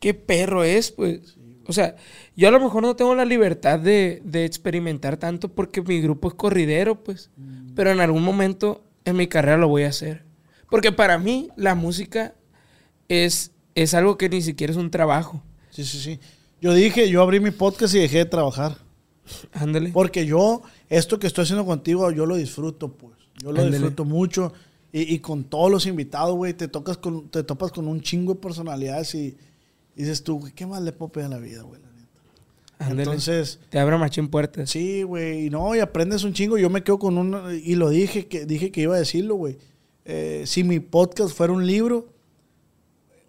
qué perro es, pues. O sea, yo a lo mejor no tengo la libertad de, de experimentar tanto porque mi grupo es corridero, pues. Mm. Pero en algún momento en mi carrera lo voy a hacer. Porque para mí la música es, es algo que ni siquiera es un trabajo. Sí, sí, sí. Yo dije, yo abrí mi podcast y dejé de trabajar. Ándale. Porque yo, esto que estoy haciendo contigo, yo lo disfruto, pues. Yo lo Ándale. disfruto mucho. Y, y con todos los invitados, güey, te, tocas con, te topas con un chingo de personalidades y, y dices tú, güey, ¿qué más le puedo pedir a la vida, güey? Entonces, Te abre machín puertas. sí, güey, y no, y aprendes un chingo. Yo me quedo con un, y lo dije, que dije que iba a decirlo, güey. Eh, si mi podcast fuera un libro,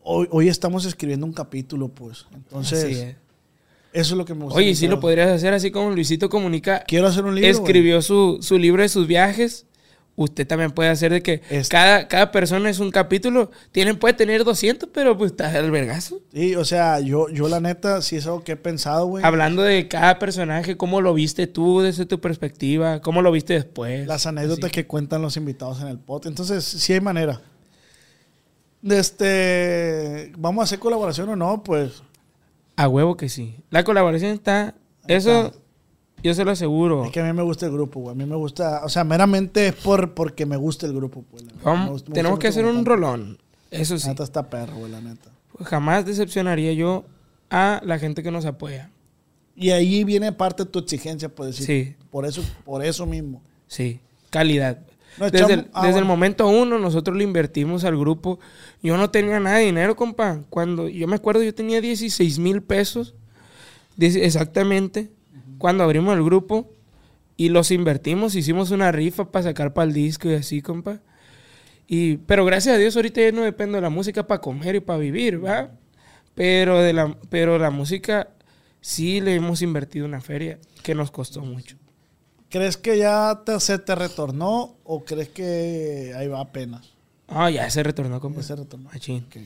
hoy, hoy estamos escribiendo un capítulo, pues. Entonces, Así es. eso es lo que me gusta. Oye, sí mucho. lo podrías hacer así como Luisito Comunica. Quiero hacer un libro. güey. escribió su, su libro de sus viajes. Usted también puede hacer de que Es- cada, cada persona es un capítulo. Tienen, puede tener 200, pero pues está el vergazo. Sí, o sea, yo, yo la neta, sí es algo que he pensado, güey. Hablando de cada personaje, cómo lo viste tú desde tu perspectiva, cómo lo viste después. Las anécdotas Así. que cuentan los invitados en el pod. Entonces, sí hay manera. Este, ¿Vamos a hacer colaboración o no? Pues, A huevo que sí. La colaboración está... Eso está. yo se lo aseguro. es que a mí me gusta el grupo, güey. A mí me gusta, o sea, meramente es por, porque me gusta el grupo, pues. la. Vamos- gusta- tenemos que hacer un rolón. Eso La sí. neta está perro, güey, la neta. Jamás decepcionaría yo a la gente que nos apoya. Y ahí viene parte de tu exigencia, pues decir. Sí. Por eso, por eso mismo. Sí, calidad. No, desde el, ah, desde el momento uno nosotros le invertimos al grupo. Yo no tenía nada de dinero, compa. Cuando yo me acuerdo, yo tenía 16 mil pesos. Exactamente. Cuando abrimos el grupo y los invertimos, hicimos una rifa para sacar para el disco y así, compa. Y, pero gracias a Dios ahorita ya no dependo de la música para comer y para vivir, ¿va? Pero, de la, pero la música sí le hemos invertido una feria que nos costó mucho. ¿Crees que ya te, se te retornó o crees que ahí va apenas? Ah, ya se retornó, compa. Ya se retornó. Machín. Ok.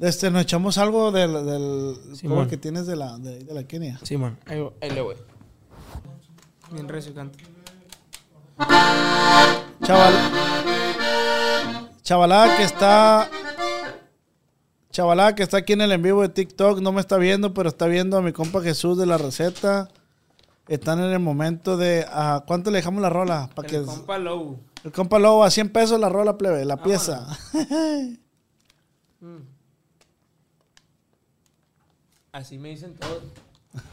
Este, nos echamos algo del, del Simón. que tienes de la, de, de la Kenia. Simón, ahí, voy, ahí le voy. Bien recio canto. Chaval. Chavalada que está. Chavalada que está aquí en el en vivo de TikTok. No me está viendo, pero está viendo a mi compa Jesús de la receta. Están en el momento de. ¿A cuánto le dejamos la rola? Para que, El compa Low. el compa Lobo, a 100 pesos la rola, plebe, la pieza. Así me dicen todos.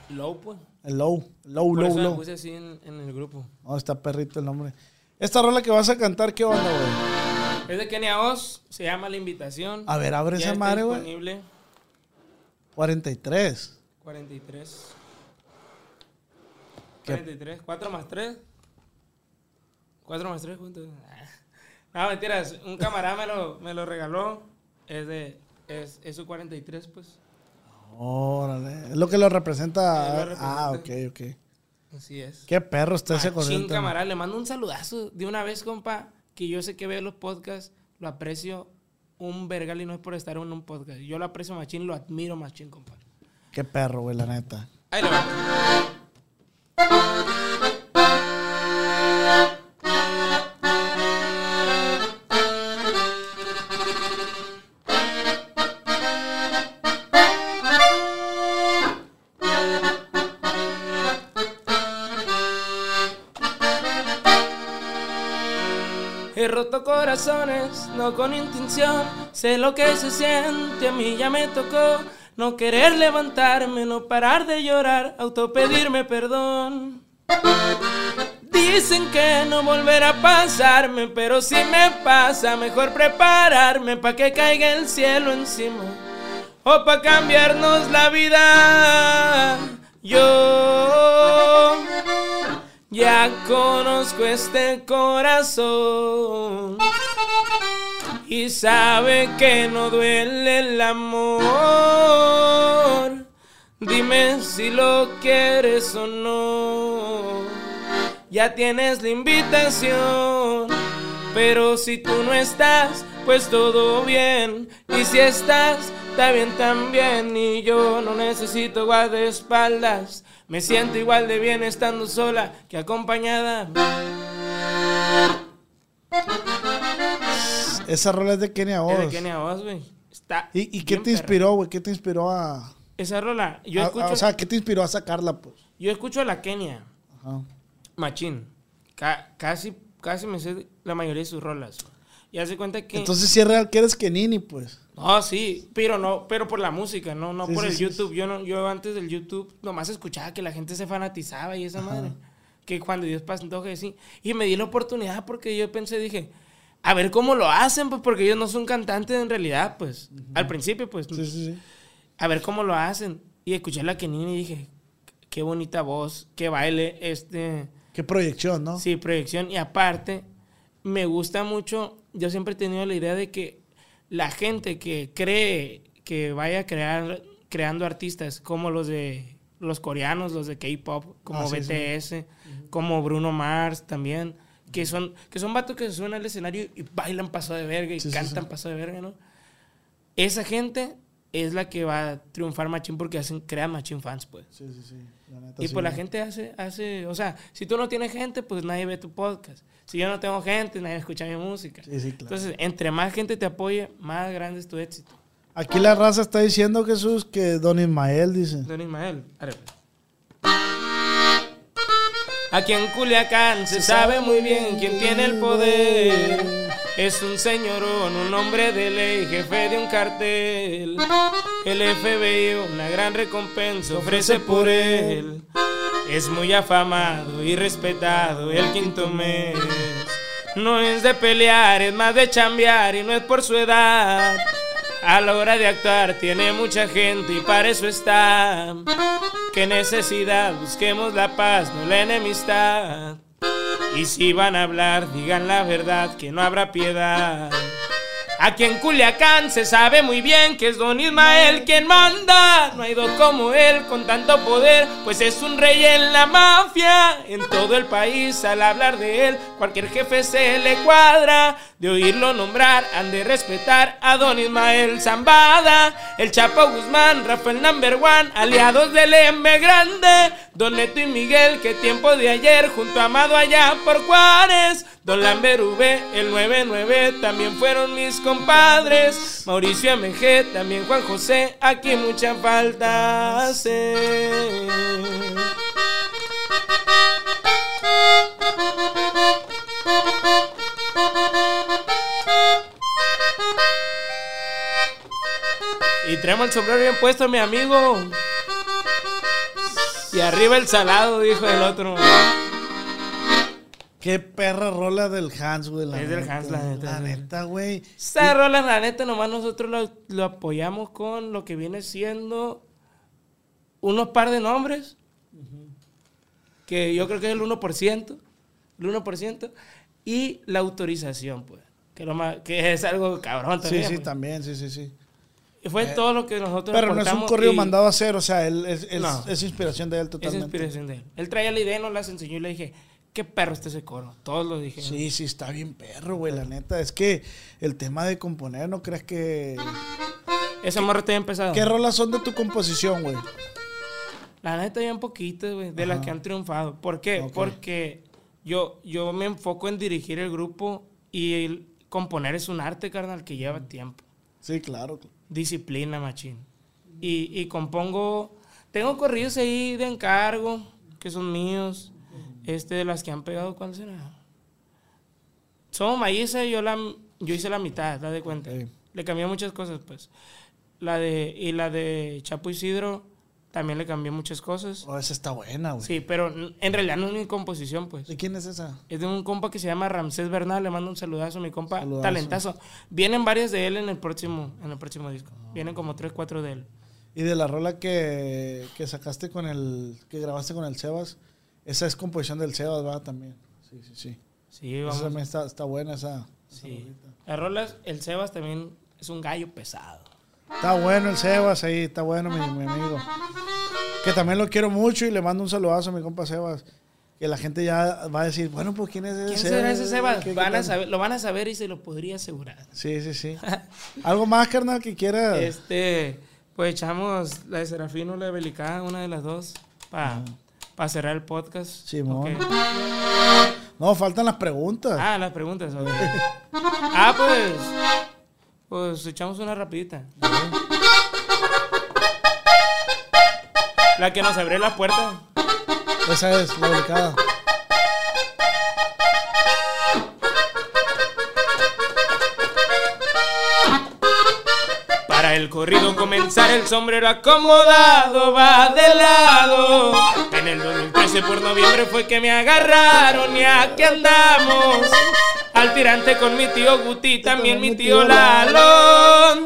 Low, pues. El low, low, Por low, eso me low. puse así en, en el grupo. Oh, está perrito el nombre. Esta rola que vas a cantar, ¿qué onda, güey? Es de Kenia Oz, se llama La Invitación. A ver, abre Ya esa madre, güey. disponible. 43. 43. ¿Qué? 43. 4 más 3. 4 más 3, ¿cuánto? Ah. No, mentiras. Un camarada me lo, me lo regaló. Es de. Es, es su 43, pues. Órale. Es lo que lo representa. Lo Ah, ok, ok. Así es. Qué perro está ese Machín, corriente. camarada. Le mando un saludazo de una vez, compa. Que yo sé que ve los podcasts. Lo aprecio un vergal y no es por estar en un podcast. Yo lo aprecio machín, lo admiro machín, compa. Qué perro, güey, la neta. Ahí le va. He roto corazones, no con intención. Sé lo que se siente, a mí ya me tocó. No querer levantarme, no parar de llorar, autopedirme perdón. Dicen que no volverá a pasarme, pero si me pasa, mejor prepararme para que caiga el cielo encima o para cambiarnos la vida. Yo ya conozco este corazón y sabe que no duele el amor. Dime si lo quieres o no. Ya tienes la invitación, pero si tú no estás, pues todo bien. Y si estás, está bien también. Y yo no necesito guardaespaldas. Me siento igual de bien estando sola que acompañada. Esa rola es de Kenia Oz. Es de Kenia Oz, güey. Está ¿Y, y qué te inspiró, güey? ¿Qué te inspiró a...? esa rola, yo Ah, escucho, ah, o sea, ¿qué te inspiró a sacarla, pues? yo escucho a la Kenia, Ajá. machín. Ca- casi, casi me sé la mayoría de sus rolas. Y hace cuenta que... Entonces, si es real que eres Kenini, pues. No, sí, pero no, pero por la música, no, no Sí, por sí, el sí, YouTube. Yo no, yo antes del YouTube nomás escuchaba que la gente se fanatizaba y esa madre. Que cuando Dios pasó que sí. Y me di la oportunidad porque yo pensé, dije, a ver cómo lo hacen, pues porque ellos no son cantantes en realidad, pues. Al principio, pues. Sí, sí, sí. A ver cómo lo hacen. Y escuché a la Kenini y dije, qué bonita voz, qué baile, este. Qué proyección, ¿no? Sí, proyección. Y aparte, me gusta mucho, yo siempre he tenido la idea de que la gente que cree que vaya a crear, creando artistas como los de los coreanos, los de K-pop, como Ah, sí, BTS, como Bruno Mars también, que son, que son vatos que se suben al escenario y bailan paso de verga y Sí, cantan sí. paso de verga, ¿no? Esa gente es la que va a triunfar machín porque hacen, crean machín fans, pues. Sí, sí, sí. La neta, Y pues la gente hace, hace, o sea, si tú no tienes gente, pues nadie ve tu podcast. Si yo no tengo gente, nadie escucha mi música. Sí, sí, claro. Entonces, entre más gente te apoye, más grande es tu éxito. Aquí la raza está diciendo, Jesús, que Don Ismael dice. Don Ismael, arre. Aquí en Culiacán se sabe muy bien quién tiene el poder. Es un señorón, un hombre de ley, jefe de un cartel. El FBI una gran recompensa ofrece por él. Es muy afamado y respetado el quinto mes. No es de pelear, es más de chambear y no es por su edad. A la hora de actuar tiene mucha gente y para eso está. Qué necesidad, busquemos la paz, no la enemistad. Y si van a hablar, digan la verdad, que no habrá piedad. Aquí en Culiacán se sabe muy bien que es Don Ismael quien manda. No hay dos como él con tanto poder, pues es un rey en la mafia. En todo el país al hablar de él, cualquier jefe se le cuadra. De oírlo nombrar, han de respetar a Don Ismael Zambada. El Chapo Guzmán, Rafael Number One, aliados del M Grande. Don Neto y Miguel, que tiempo de ayer, junto a Amado allá por Juárez. Don Lambert V, el 99, también fueron mis compadres. Mauricio MG, también Juan José, aquí mucha falta hace. Y traemos el sombrero bien puesto, mi amigo. Y arriba el salado, dijo el otro. Qué perra rola del Hans, güey. la Es del neta. Hans, la neta, La sí. neta, güey. Esta rola, la neta, nomás nosotros lo, lo apoyamos con lo que viene siendo unos par de nombres. Que yo creo que es el 1%. El 1%. Y la autorización, pues. Que, lo más- que es algo cabrón Sí, también. sí, pues. también, sí, sí, sí. Y fue todo lo que nosotros Pero no es un corrido y mandado a hacer, o sea, él es, es- No. es inspiración de él Es totalmente. inspiración de él. Él traía la idea nos las enseñó y le dije, qué perro está ese coro. Todos lo dije. Sí, sí, está bien perro, güey, la neta. Es que el tema de componer, ¿no crees que... Esa morra está bien pesada. ¿Qué rolas son de tu composición, güey? La neta, ya un poquito, güey, de las que han triunfado. ¿Por qué? Porque yo, yo me enfoco en dirigir el grupo y el componer es un arte, carnal, que lleva tiempo. Sí, claro. Disciplina, machín. Y, y compongo... Tengo corridos ahí de encargo, que son míos. Este, de las que han pegado, ¿cuál será? Somos Maíza y yo, la, yo hice la mitad, la de cuenta. Le cambié muchas cosas, pues. La de, y la de Chapo Isidro también le cambié muchas cosas. Oh, esa está buena, güey. Sí, pero en realidad no es mi composición, pues. ¿De quién es esa? Es de un compa que se llama Ramsés Bernal, le mando un saludazo a mi compa, Saludazo. talentazo. Vienen varias de él en el próximo, en el próximo disco. Vienen como tres, cuatro de él. Y de la rola que, que sacaste con el... que grabaste con el Sebas, esa es composición del Sebas, ¿verdad? También. Sí, sí, sí. Sí, Esa vamos. también está, está buena, esa. esa Sí. rolita. Las rolas, el Sebas también es un gallo pesado. Está bueno el Sebas ahí, está bueno mi, mi amigo. Que también lo quiero mucho y le mando un saludazo a mi compa Sebas. Que la gente ya va a decir, bueno, pues ¿quién es ese ¿Quién Sebas? será ese Sebas? ¿Qué- qué Van a tal? saber, lo van a saber y se lo podría asegurar. Sí, sí, sí. ¿Algo más, carnal, que quiera? Este, pues echamos la de Serafino, la de Belicada, una de las dos, para cerrar el podcast. Simón. Ok. No, faltan las preguntas. Ah, las preguntas. ok. ah, pues, pues echamos una rapidita. La que nos abrió la puerta. Esa es la delicada. Para el corrido comenzar el sombrero acomodado va de lado. En el 2013 por noviembre fue que me agarraron y aquí andamos. Al tirante con mi tío Guti, también mi tío Lalo.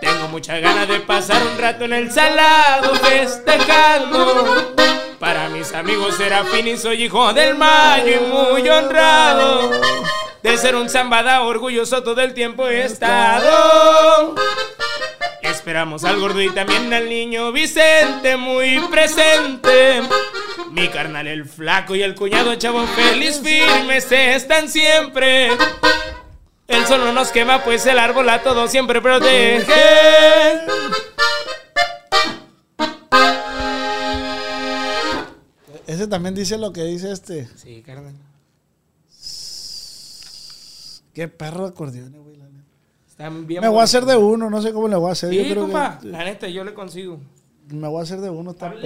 Tengo muchas ganas de pasar un rato en el salado festejando. Para mis amigos Serafín soy hijo del mayo y muy honrado. De ser un zambada orgulloso todo el tiempo he estado. Esperamos al gordo y también al niño Vicente muy presente. Mi carnal el flaco y el cuñado chavo feliz firmes están siempre. El sol no nos quema, pues el árbol a todos siempre protege. Ese también dice lo que dice este. Sí, carnal. Qué perro de acordeones, güey. la neta. Están bien Me voy a hacer de uno, no sé cómo le voy a hacer. Yo Sí, creo compa. que La neta, yo le consigo. Me voy a hacer de uno. Perro.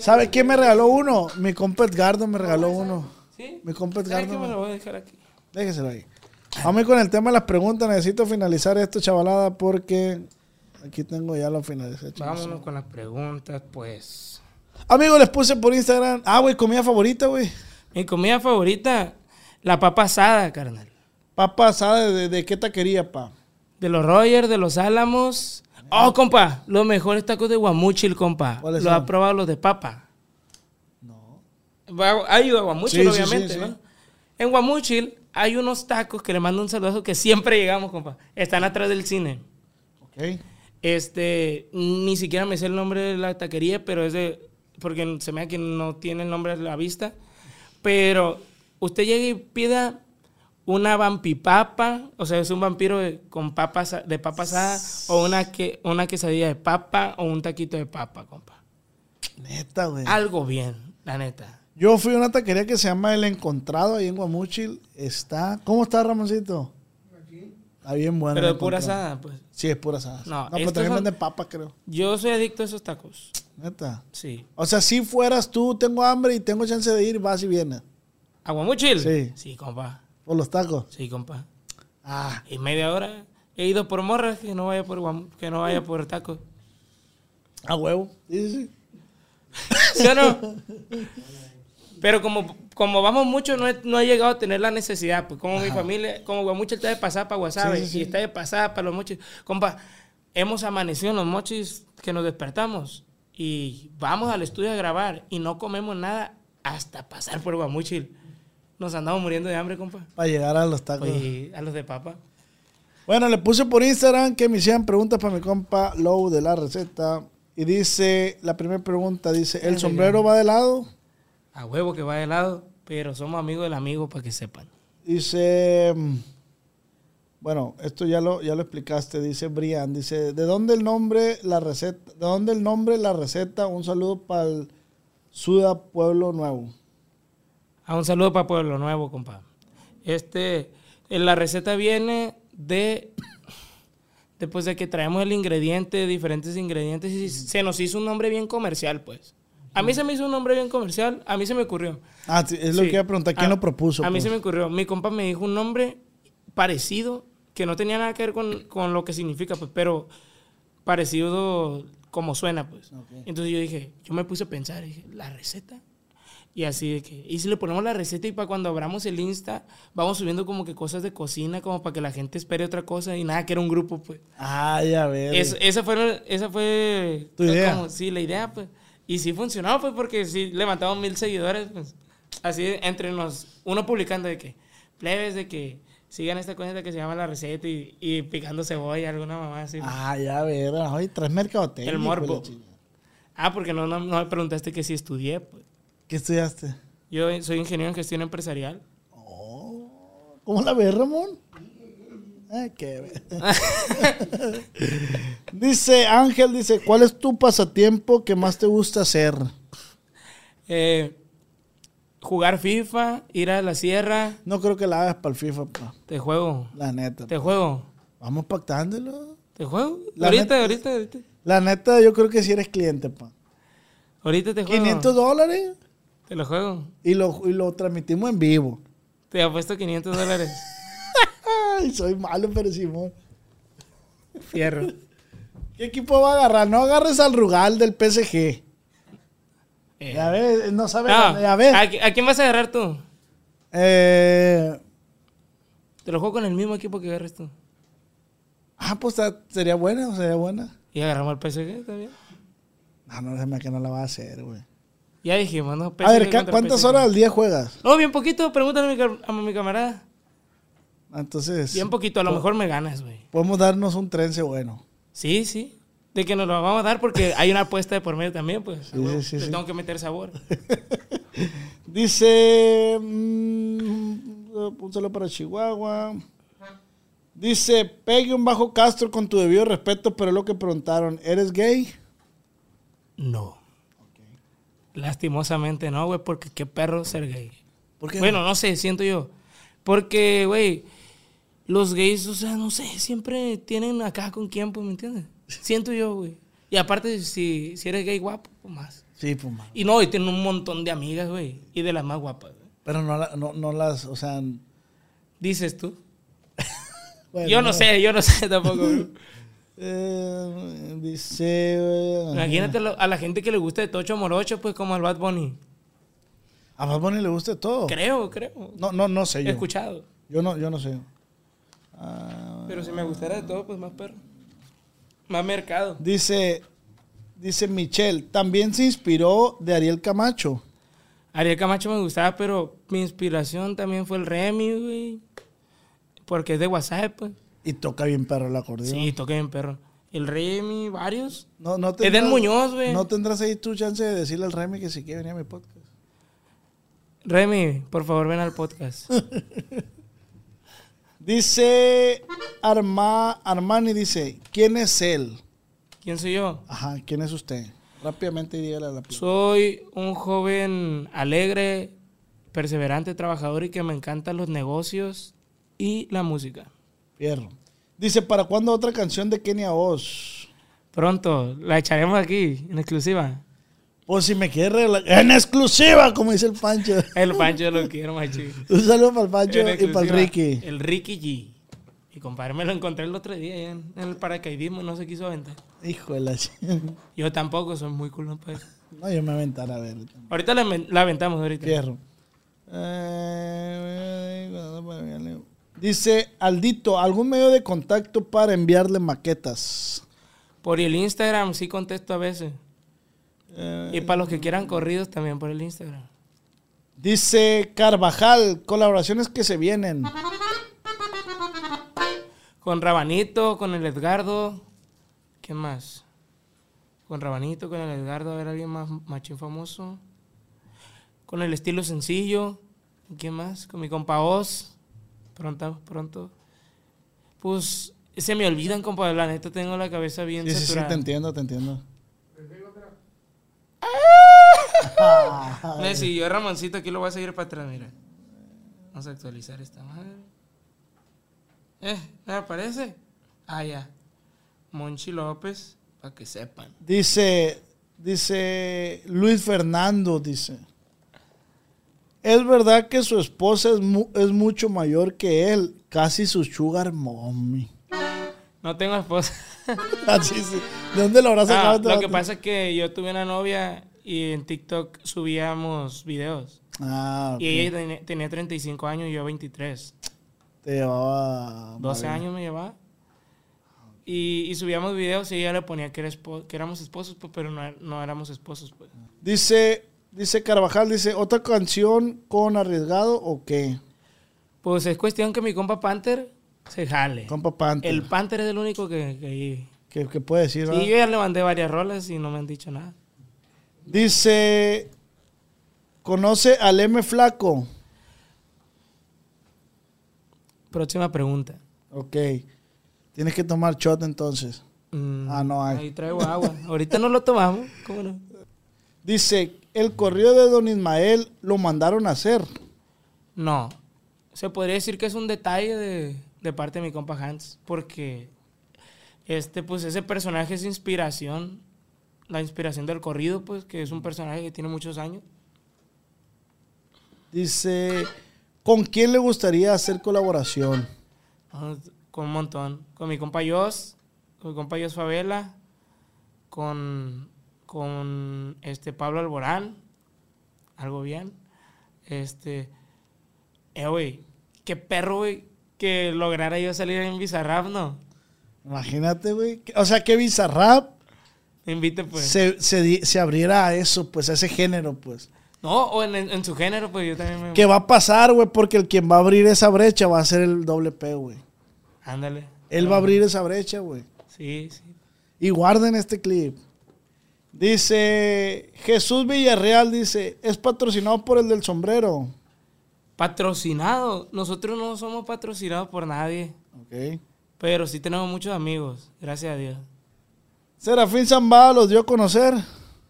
¿Sabe quién me regaló uno? Mi compa Edgardo me regaló uno. ¿Sí? Mi compa ¿Sabes Edgardo. qué me lo voy a dejar aquí? Déjeselo ahí. Vamos con el tema de las preguntas. Necesito finalizar esto, chavalada, porque aquí tengo ya lo finalicé. Vámonos con las preguntas, pues. Amigos, les puse por Instagram. Ah, güey, comida favorita, güey. Mi comida favorita, la papa asada, carnal. Papa asada, ¿de, de qué taquería, pa? De los Rogers, de los Álamos. Oh, compa, los mejores tacos de guamuchil, compa. ¿Cuáles Los son? ha probado los de papa. No. Va- Ha ido a Guamuchil, Sí, sí, obviamente, sí, sí. ¿no? En Guamuchil hay unos tacos que le mando un saludo que siempre llegamos, compa. Están atrás del cine. Ok. Este, ni siquiera me sé el nombre de la taquería, pero es de. Porque se me da que no tiene el nombre a la vista. Pero usted llega y pida una vampipapa, o sea, es un vampiro de- con papas de papa asada, o una, que, una quesadilla de papa, o un taquito de papa, compa. Neta, güey. Algo bien, la neta. Yo fui a una taquería que se llama El Encontrado ahí en Guamuchil. Está. ¿Cómo está, Ramoncito? Está bien bueno. Pero de pura asada, pues. Sí, es pura asada. No, No, pero también son- venden papas, creo. Yo soy adicto a esos tacos. Neta. Sí. O sea, si fueras tú, tengo hambre y tengo chance de ir, vas y vienes. ¿Aguamuchil? Sí. Sí, compa. Por los tacos. Sí, compa. Ah, Y media hora he ido por morras que no vaya por guam- que no vaya por tacos. a huevo. Sí, sí, sí. ¿Sí o no? Pero como, como vamos mucho, no he, no he llegado a tener la necesidad. Pues como mi familia, como Guamuchil está de pasada para Guasave Sí, sí, sí. y está de pasada para los mochis. Compa, hemos amanecido en los mochis que nos despertamos y vamos al estudio a grabar y no comemos nada hasta pasar por Guamuchil. Nos andamos muriendo de hambre, compa. Para llegar a los tacos. Y a los de papa. Bueno, le puse por Instagram que me hicieran preguntas para mi compa Low de la receta. Y dice, la primera pregunta dice, ¿el sombrero va de lado? A huevo que va de lado, pero somos amigos del amigo para que sepan. Dice, mm, bueno, esto ya lo, ya lo explicaste, dice Brian, dice, ¿de dónde el nombre, la receta? ¿De dónde el nombre, la receta? Un saludo para el Suda Pueblo Nuevo. A un saludo para Pueblo Nuevo, compa. Este, eh, la receta viene de después de que traemos el ingrediente, diferentes ingredientes, y se nos hizo un nombre bien comercial, pues. A mí se me hizo un nombre bien comercial, a mí se me ocurrió. Ah, es lo Sí. que iba a preguntar, ¿quién A- lo propuso? A mí pues? se me ocurrió. Mi compa me dijo un nombre parecido, que no tenía nada que ver con, con lo que significa, pues, pero parecido como suena, pues. Entonces yo dije, yo me puse a pensar, dije, ¿la receta? Y así de que, y si le ponemos la receta y para cuando abramos el Insta, vamos subiendo como que cosas de cocina, como para que la gente espere otra cosa y nada, que era un grupo, pues. Ah, ya ver. Es- esa fue, esa fue Tu idea. como- sí, la idea, pues. Y sí funcionó, pues, porque sí levantamos mil seguidores, pues. Así entre nos, uno publicando de que, plebes, de que sigan esta cuenta que se llama La Receta y, y picando cebolla, alguna mamá así. Ah, Ah, ya ver. Ay, tres mercadotecnia. El morbo. Ah, porque no, no, no me preguntaste que si estudié, pues. ¿Qué estudiaste? Yo soy ingeniero en gestión empresarial. Oh, ¿Cómo la ves, Ramón? Ay, qué ver. dice Ángel, dice, ¿cuál es tu pasatiempo que más te gusta hacer? Eh, jugar FIFA, ir a la sierra, No creo que la hagas para el FIFA, pa. te juego, La neta. te juego, Vamos pactándolo. te juego. La ahorita, neta- ahorita, ahorita. La neta, yo creo que si eres cliente, pa. Ahorita te juego. 500 dólares Te lo juego. y lo, y lo transmitimos en vivo. Te apuesto 500 dólares. Ay, soy malo, pero Simón. Fierro. ¿Qué equipo va a agarrar? No agarres al Rugal del PSG. Eh. Ya ves, no sabes. No, ya ves. ¿a, qui- a quién vas a agarrar tú? Eh, Te lo juego con el mismo equipo que agarres tú. ah, pues sería buena, sería buena. Y agarramos al PSG también. No, no, déjame que no la va a hacer, güey. Ya dijimos, ¿no? A ver, PSG ¿ca- contra ¿cuántas horas al día juegas? No, bien poquito. Pregúntale a mi, a mi camarada. Entonces, Bien poquito. A lo mejor me ganas, güey. podemos darnos un trense bueno. Sí, sí. De que nos lo vamos a dar porque hay una apuesta de por medio también, pues. Sí, sí, tengo que meter sabor. Dice. mm, un saludo para Chihuahua. Dice, pegue un bajo Castro con tu debido respeto, pero es lo que preguntaron, ¿eres gay? No. Lastimosamente no, güey, porque qué perro ser gay. ¿Por qué? Bueno, no sé, siento yo. Porque, güey, los gays, o sea, no sé, siempre tienen acá con quién, pues, ¿me entiendes? Siento yo, güey. Y aparte, si, si eres gay guapo, pues más. Sí, pues, man. Y no, y tienen un montón de amigas, güey. Y de las más guapas, güey. Pero no, la- no, no las, o sea... Dices tú. bueno, yo no sé, yo no sé tampoco, güey. Eh, dice... eh, Imagínate lo- a la gente que le gusta de Tocho Morocho, pues, como al Bad Bunny. A Bad Bunny le gusta todo. Creo, creo. No, no, no sé He yo. escuchado. Yo no, yo no sé. Ah, Pero si me gustara de todo, pues más perro. Más mercado. dice, dice Michelle, también se inspiró de Ariel Camacho. Ariel Camacho me gustaba, pero mi inspiración también fue el Remy, güey. Porque es de WhatsApp, pues. Y toca bien perro el acordeón. Sí, toqué bien perro. El Remy, varios. No, no Eden Muñoz, güey. No tendrás ahí tu chance de decirle al Remy que si quiere venir a mi podcast. Remy, por favor, ven al podcast. Dice Arma, Armani, dice, ¿quién es él? ¿Quién soy yo? Ajá, ¿quién es usted? Rápidamente dígale a la Soy un joven alegre, perseverante, trabajador y que me encantan los negocios y la música. Fierro. Dice, ¿para cuándo otra canción de Kenia Oz? Pronto, la echaremos aquí, en exclusiva. Pues si me quiere en exclusiva, como dice el Pancho. El Pancho lo quiero, machi. Un saludo para el Pancho y para el Ricky. El Ricky G. Y compadre, me lo encontré el otro día allá en, el paracaidismo y no se quiso aventar. Hijo de la ch- Yo tampoco, soy muy culo pues. No, yo me aventara a ver. Ahorita la, la aventamos, ahorita. Fierro. Eh, Dice Aldito, ¿algún medio de contacto para enviarle maquetas? Por el Instagram sí contesto a veces. Eh, Y para los que quieran corridos también por el Instagram. dice Carvajal, colaboraciones que se vienen. Con Rabanito, con el Edgardo. ¿Qué más? Con Rabanito, con el Edgardo, a ver, alguien más machín famoso. Con el estilo sencillo. ¿Quién más? Con mi compa Oz. Pronto, pronto. Pues se me olvidan, compa. La neta tengo la cabeza bien Sí, sí, sí, saturada. te entiendo, te entiendo. Me siguió Ramoncito, aquí lo voy a seguir para atrás, mira. Vamos a actualizar esta madre. Eh, ¿me aparece? Ah, ya. Monchi López, para que sepan. Dice, dice Luis Fernando, dice. Es verdad que su esposa es, mu- es mucho mayor que él, casi su sugar mommy. No tengo esposa. Sí. ¿De dónde lo habrás sacado? Ah, este lo que pasa es que yo tuve una novia y en TikTok subíamos videos. Ah. Y ella tenía, tenía 35 años y yo 23. Te llevaba... 12 vale. años me llevaba. Y, y subíamos videos y ella le ponía que, era que éramos esposos, pues, pero no, no éramos esposos. Pues. Dice, dice Carvajal, dice, ¿otra canción con arriesgado o qué? Pues es cuestión que mi compa Panther se jale. Compa Panther. El Panther es el único que... que ¿Qué, qué puede decir? sí, yo ya le mandé varias rolas y no me han dicho nada. Dice, ¿conoce al M Flaco? Próxima pregunta. Ok. Tienes que tomar shot entonces. Mm, Ah, no hay. Ahí traigo agua. Ahorita no lo tomamos. ¿Cómo no? Dice, el corrido de Don Ismael lo mandaron a hacer. No. Se podría decir que es un detalle de, de parte de mi compa Hans. Porque este, pues ese personaje es inspiración la inspiración del corrido, pues, que es un personaje que tiene muchos años. Dice, ¿con quién le gustaría hacer colaboración? Con un montón. Con mi compa Jos, con mi compa Jos Favela, con, con este Pablo Alborán, algo bien. Este, eh, güey, qué perro, güey, que lograra yo salir en Bizarrap, ¿no? Imagínate, güey. O sea, que Bizarrap Me invite, pues. se, se, se abriera a eso, pues, a ese género, pues. No, o en, en su género, pues yo también me... ¿Qué va a pasar, güey? Porque el quien va a abrir esa brecha va a ser el doble P, güey. Ándale. Él va a abrir esa brecha, güey. Sí, sí. Y guarden este clip. Dice Jesús Villarreal, dice, es patrocinado por el del sombrero. Patrocinado. Nosotros no somos patrocinados por nadie. Ok. Pero sí tenemos muchos amigos. Gracias a Dios. Serafín Zambada los dio a conocer.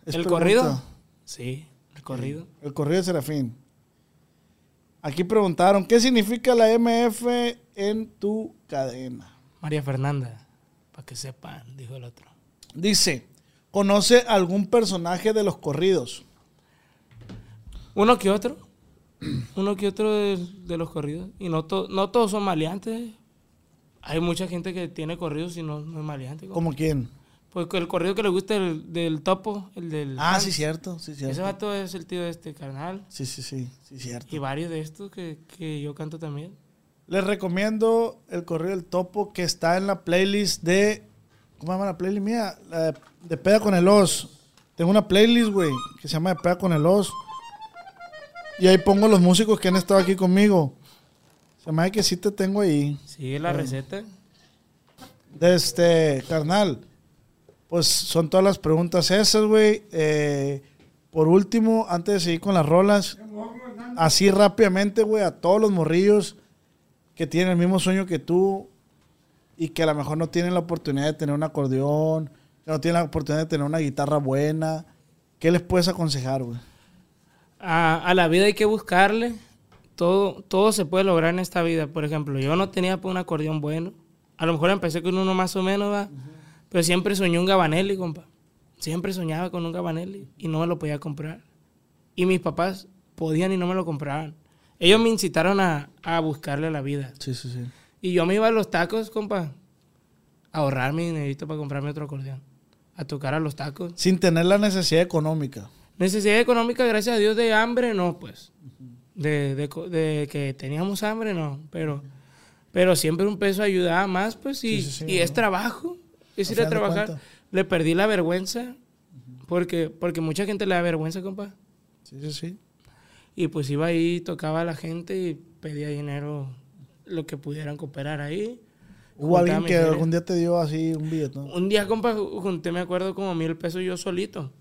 Es ¿El pregunta. corrido? Sí, el corrido. El corrido de Serafín. Aquí preguntaron, ¿qué significa la MF en tu cadena? María Fernanda. Para que sepan, dijo el otro. Dice, ¿conoce algún personaje de los corridos? Uno que otro. Uno que otro de, de los corridos. Y no, to- no todos son maleantes. Hay mucha gente que tiene corridos y no, no es maleante. ¿Como quién? Pues el corrido que le gusta el, del topo, el del... Ah, Hans. sí, cierto, sí, Ese cierto. vato es el tío de este carnal. Sí, sí, sí, sí, cierto. Y varios de estos que, que yo canto también. Les recomiendo el corrido del topo que está en la playlist de. ¿Cómo se llama la playlist mía? La de, de Peda con el Os. Tengo una playlist, güey, que se llama De Peda con el Os. Y ahí pongo los músicos que han estado aquí conmigo. Se me hace que sí te tengo ahí. Sigue la receta. De este, carnal. Pues son todas las preguntas esas, güey. Eh, por último, antes de seguir con las rolas, así rápidamente, güey, a todos los morrillos que tienen el mismo sueño que tú y que a lo mejor no tienen la oportunidad de tener un acordeón, que no tienen la oportunidad de tener una guitarra buena, ¿qué les puedes aconsejar, güey? A, a la vida hay que buscarle. Todo, todo se puede lograr en esta vida. Por ejemplo, yo no tenía pues, un acordeón bueno. A lo mejor empecé con uno más o menos, ¿va? Pero siempre soñé un Gabanelli, compa. Siempre soñaba con un Gabanelli y no me lo podía comprar. Y mis papás podían y no me lo compraban. Ellos me incitaron a, a buscarle la vida. Sí, sí, sí. Y yo me iba a los tacos, compa. A ahorrar mi dinerito para comprarme otro acordeón. A tocar a los tacos. Sin tener la necesidad económica. Necesidad económica, gracias a Dios, de hambre, no, pues. De, de que teníamos hambre, no. Pero, pero siempre un peso ayudaba más, pues, y, Sí, sí, sí, y es trabajo. Es ir a trabajar. Le perdí la vergüenza, porque, porque mucha gente le da vergüenza, compa. Sí, sí, sí. Y pues iba ahí, tocaba a la gente y pedía dinero, lo que pudieran cooperar ahí. ¿Hubo alguien que algún día te dio así un billete? ¿no? Un día, compa, ju- junté, me acuerdo, como mil pesos yo solito.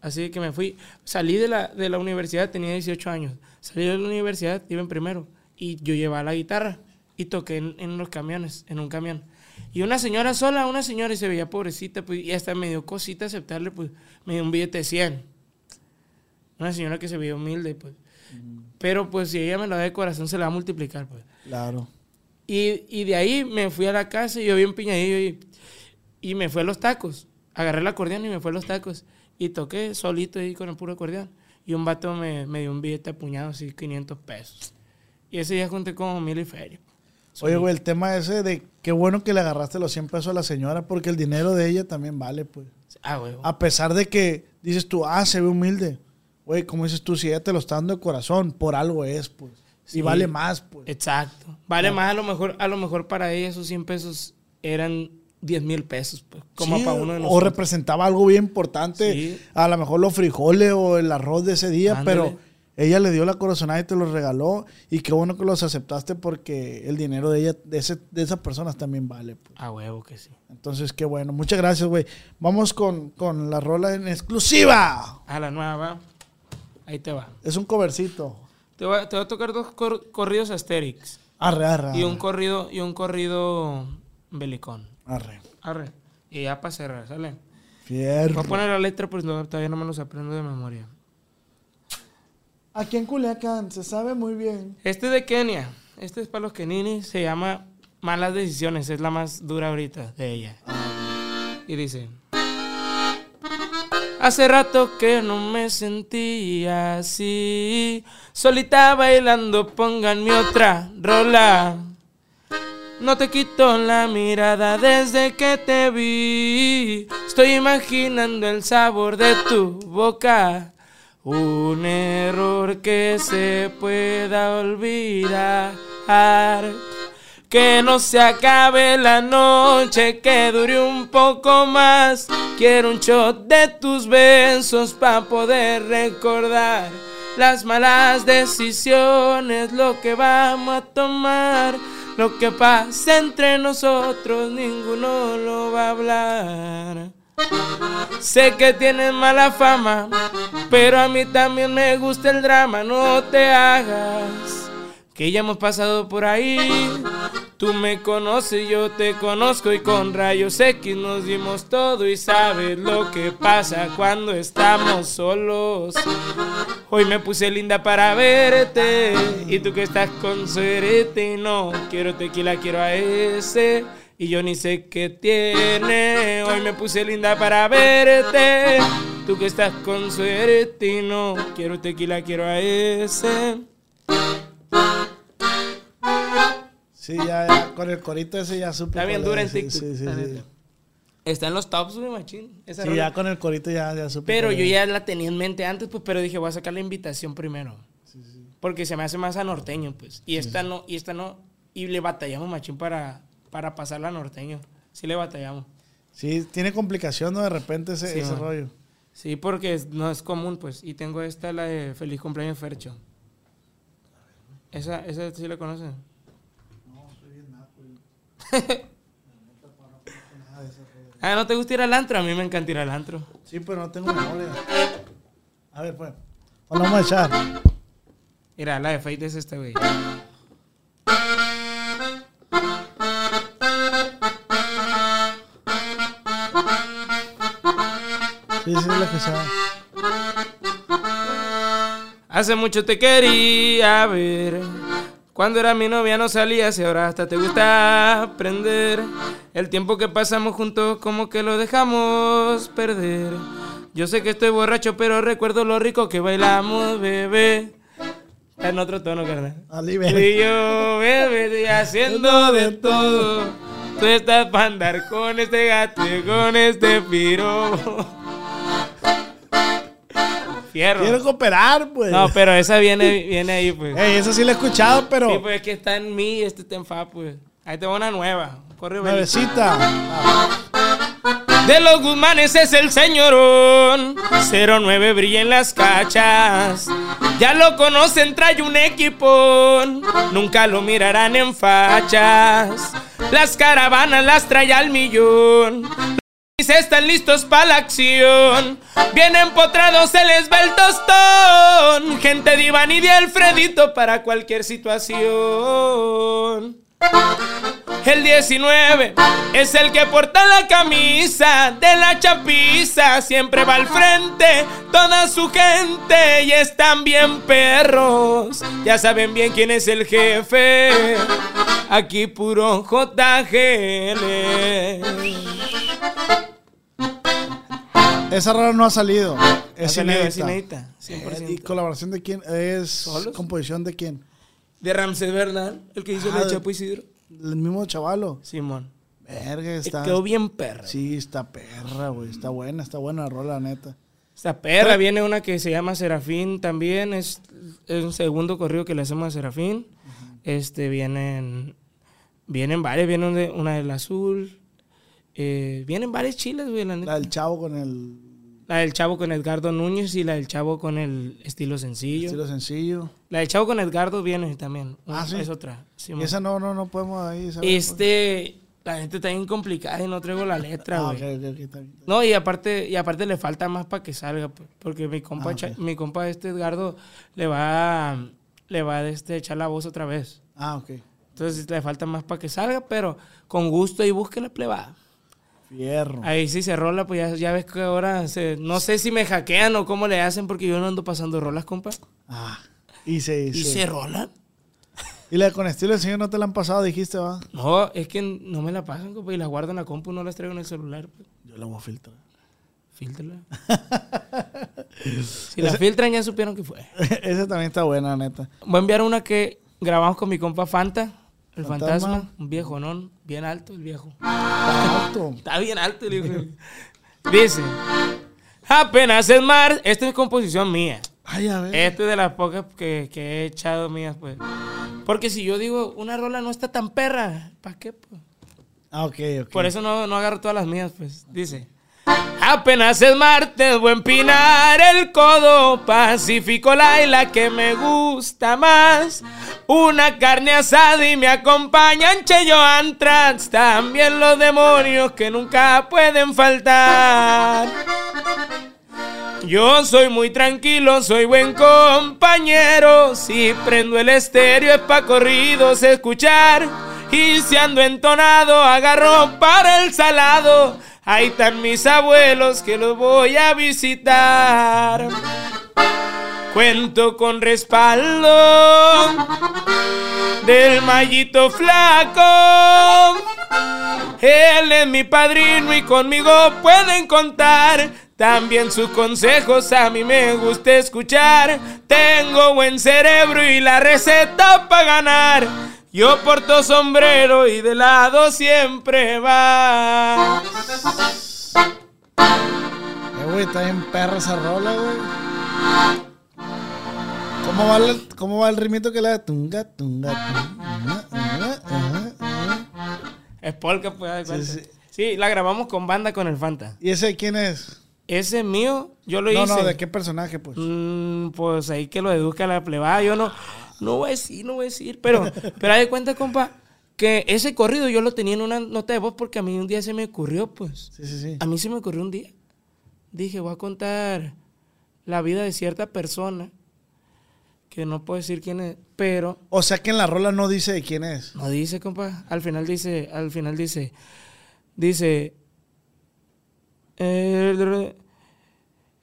Así que me fui. Salí de la, de la universidad, tenía 18 años. Salí de la universidad, iba en primero. Y yo llevaba la guitarra y toqué en, en los camiones, en un camión. Y una señora sola, una señora, y se veía pobrecita, pues, y hasta me dio cosita aceptarle, pues, me dio un billete de 100. Una señora que se veía humilde, pues. Pero, pues, si ella me lo da de corazón, se la va a multiplicar, pues. Claro. Y, y de ahí me fui a la casa y yo bien piñadillo y, y me fui a los tacos. Agarré el acordeón y me fui a los tacos. Y toqué solito ahí con el puro acordeón. Y un vato me, me dio un billete apuñado, así 500 pesos. Y ese día junté como mil y feria. Oye, güey, el tema ese de qué bueno que le agarraste los 100 pesos a la señora porque el dinero de ella también vale, pues. Ah, güey. A pesar de que dices tú, ah, se ve humilde. Güey, como dices tú, si ella te lo está dando de corazón, por algo es, pues. Sí. Y vale más, pues. Exacto. Vale más a lo mejor, a lo mejor para ella esos 100 pesos eran 10 mil pesos, pues, como Sí, para uno de o nosotros. representaba algo bien importante. Sí. A lo mejor los frijoles o el arroz de ese día, Ándale. pero ella le dio la corazonada y te los regaló. Y qué bueno que los aceptaste porque el dinero de ella, de, ese, de esas personas también vale. pues. A huevo que sí. Entonces, qué bueno. Muchas gracias, güey. Vamos con, con la rola en exclusiva. A la nueva, va. Ahí te va. Es un covercito. Te voy, a- te voy a tocar dos cor- corridos Asterix. Arre, arre. Y un corrido, y un corrido belicón. Arre. Arre. Y ya para cerrar, ¿sale? Fierro. Voy a poner la letra, pues no, todavía no me los aprendo de memoria. Aquí en Culiacán se sabe muy bien. Este de Kenia. Este es para los keninis. Se llama Malas Decisiones. Es la más dura ahorita de ella. Y dice... Hace rato que no me sentía así. Solita bailando, pónganme otra rola. No te quito la mirada desde que te vi. Estoy imaginando el sabor de tu boca. Un error que se pueda olvidar. Que no se acabe la noche, que dure un poco más. Quiero un shot de tus besos para poder recordar las malas decisiones, lo que vamos a tomar. Lo que pasa entre nosotros, ninguno lo va a hablar. Sé que tienes mala fama, pero a mí también me gusta el drama, no te hagas. Que ya hemos pasado por ahí. Tú me conoces, yo te conozco y con rayos X nos dimos todo y sabes lo que pasa cuando estamos solos. Hoy me puse linda para verte y tú que estás con suerte no quiero tequila, quiero a ese y yo ni sé qué tiene. Hoy me puse linda para verte. Tú que estás con suerte no quiero tequila, quiero a ese. Sí, ya, ya, con el corito ese ya supe. Está bien dura en sí, TikTok, Sí, sí, sí. Está en los tops, güey, machín. Esa Sí, rola. ya con el corito ya, ya supe. Pero yo ya la tenía en mente antes, pues, pero dije, voy a sacar la invitación primero. Porque se me hace más a norteño, pues. Y esta no, y esta no. Y le batallamos, machín, para, para pasarla a norteño. Sí le batallamos. Sí, tiene complicación, ¿no? De repente ese, Sí, ese man. rollo. Sí, porque no es común, pues. Y tengo esta, la de Feliz Cumpleaños Fercho. Esa, esa sí la conocen. ah, ¿no te gusta ir al antro? A mí me encanta ir al antro. Sí, pero no tengo memoria. A ver, pues. ¿Cuál vamos a echar? Mira, la de Fate es esta, güey. Sí, sí, la que sabe. Hace mucho te quería ver. Cuando era mi novia no salías y ahora hasta te gusta aprender. El tiempo que pasamos juntos como que lo dejamos perder. Yo sé que estoy borracho, pero recuerdo lo rico que bailamos, bebé. Está en otro tono, carnal. Y yo, bebé, haciendo de todo. Tú estás para andar con este gato y con este piro. Fierro. Quiero cooperar, pues. No, pero esa viene, viene ahí, pues. Ey, esa sí la he escuchado, pero. Sí, pues es que está en mí este está en fa, pues. Ahí te va una nueva. Corre. Nuevecita. De los Guzmanes es el señorón. 09 brilla en las cachas. Ya lo conocen, trae un equipón. Nunca lo mirarán en fachas. Las caravanas las trae al millón. Están listos para la acción. Vienen potrados, se les va el tostón. Gente de Iván y de Alfredito para cualquier situación. El 19 es el que porta la camisa de la chapiza. Siempre va al frente toda su gente y están bien perros. Ya saben bien quién es el jefe. Aquí puro JGL. Esa rara no ha salido. Es inédita. es inédita, Eh, 100%. ¿Y colaboración de quién? ¿Es ¿Solos? composición de quién? De Ramsés Bernal, el que hizo Ah, el de- Chapo Isidro. El mismo chavalo. Simón. Verga, está. Quedó bien perra. Sí, está perra, güey. Está buena, está buena la rola, neta. Esta perra viene una que se llama Serafín también. Es, es un segundo corrido que le hacemos a Serafín. Este vienen. Vienen varias, viene una, de- una del azul. Eh, vienen varias chilas, güey, la neta. La del chavo con el La del chavo con Edgardo Núñez y la del chavo con el estilo sencillo. estilo sencillo. La del chavo con Edgardo viene también. Ah, ¿sí? Es otra. Esa no, no, no podemos ahí. saber, Este. La gente está bien complicada y no traigo la letra, Ah, güey. No, y aparte, y aparte le falta más para que salga, porque mi compa, Ah, mi compa este Edgardo le va a, le va a este, echar la voz otra vez. Ah, ok. Entonces le falta más para que salga, pero con gusto y busque la plebada. Fierro. Ahí sí se rola, pues ya, ya ves que ahora se- no sé si me hackean o cómo le hacen porque yo no ando pasando rolas, compa. Ah. Y se, ¿Y se- se rolan? Y la con estilo del señor no te la han pasado, dijiste, va. No, es que no me la pasan, compa, y las guardo en la compu, no las traigo en el celular. pues. Yo la voy a filtrar. Filtrala. si la filtran, ya supieron que fue. Esa también está buena, neta. Voy a enviar una que grabamos con mi compa Fanta, el Fantasma. fantasma, un viejo, ¿no? Bien alto el viejo. Está alto. Está bien alto el hijo. Dice, apenas es mar, esta es composición mía. Ay, a ver. Esta es de las pocas que, que he echado mías, pues. Porque si yo digo, una rola no está tan perra, ¿para qué, pues? Ah, ok, ok. Por eso no, no agarro todas las mías, pues. Dice. Apenas es martes, voy a empinar el codo. Pacífico la que me gusta más. Una carne asada y me acompañan Cheyo Antrax. También los demonios que nunca pueden faltar. Yo soy muy tranquilo, soy buen compañero. Si prendo el estéreo es pa' corridos escuchar. Y si ando entonado, agarro para el salado. Ahí están mis abuelos que los voy a visitar. Cuento con respaldo del mallito flaco. Él es mi padrino y conmigo pueden contar. También sus consejos a mí me gusta escuchar. Tengo buen cerebro y la receta para ganar. Yo porto sombrero y de lado siempre va. Eh, güey, está bien perra esa rola, güey. ¿Cómo va, el, ¿Cómo va el ritmito que le da? Tunga, tunga, tunga. Es polka, pues. Sí, cuenta. Sí, la grabamos con banda con el Fanta. ¿Y ese quién es? Ese mío, yo lo No, hice. no, ¿de qué personaje, pues? Mm, pues ahí que lo deduzca la plebada. Yo no, no voy a decir, no voy a decir. Pero, pero haz de cuenta, compa, que ese corrido yo lo tenía en una nota de voz porque a mí un día se me ocurrió, pues. Sí, sí, sí. A mí se me ocurrió un día. Dije, voy a contar la vida de cierta persona que no puedo decir quién es, pero O sea que en la rola no dice de quién es. no dice, compa. Al final dice, al final dice, dice, eh,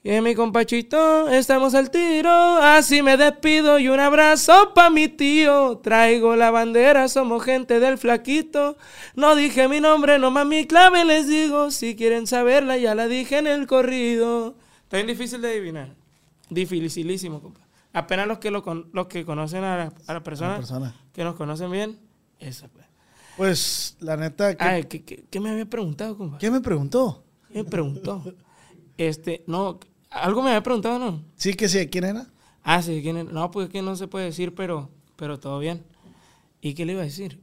y mi compachito, estamos al tiro, así me despido y un abrazo pa' mi tío. Traigo la bandera, somos gente del flaquito. No dije mi nombre, nomás mi clave les digo. Si quieren saberla, ya la dije en el corrido. Está bien difícil de adivinar. Dificilísimo, compa. Apenas los que, lo con- los que conocen a la, a la persona, persona. que nos conocen bien, eso pues. Pues, la neta, ¿qué, Ay, ¿qué, qué, qué me había preguntado, compa? ¿qué me preguntó? ¿Qué me preguntó? Este, no, algo me había preguntado, ¿no? Sí que sí, ¿de quién era? Ah, sí, ¿quién es? No, pues es que no se puede decir, pero, pero todo bien. ¿Y qué le iba a decir?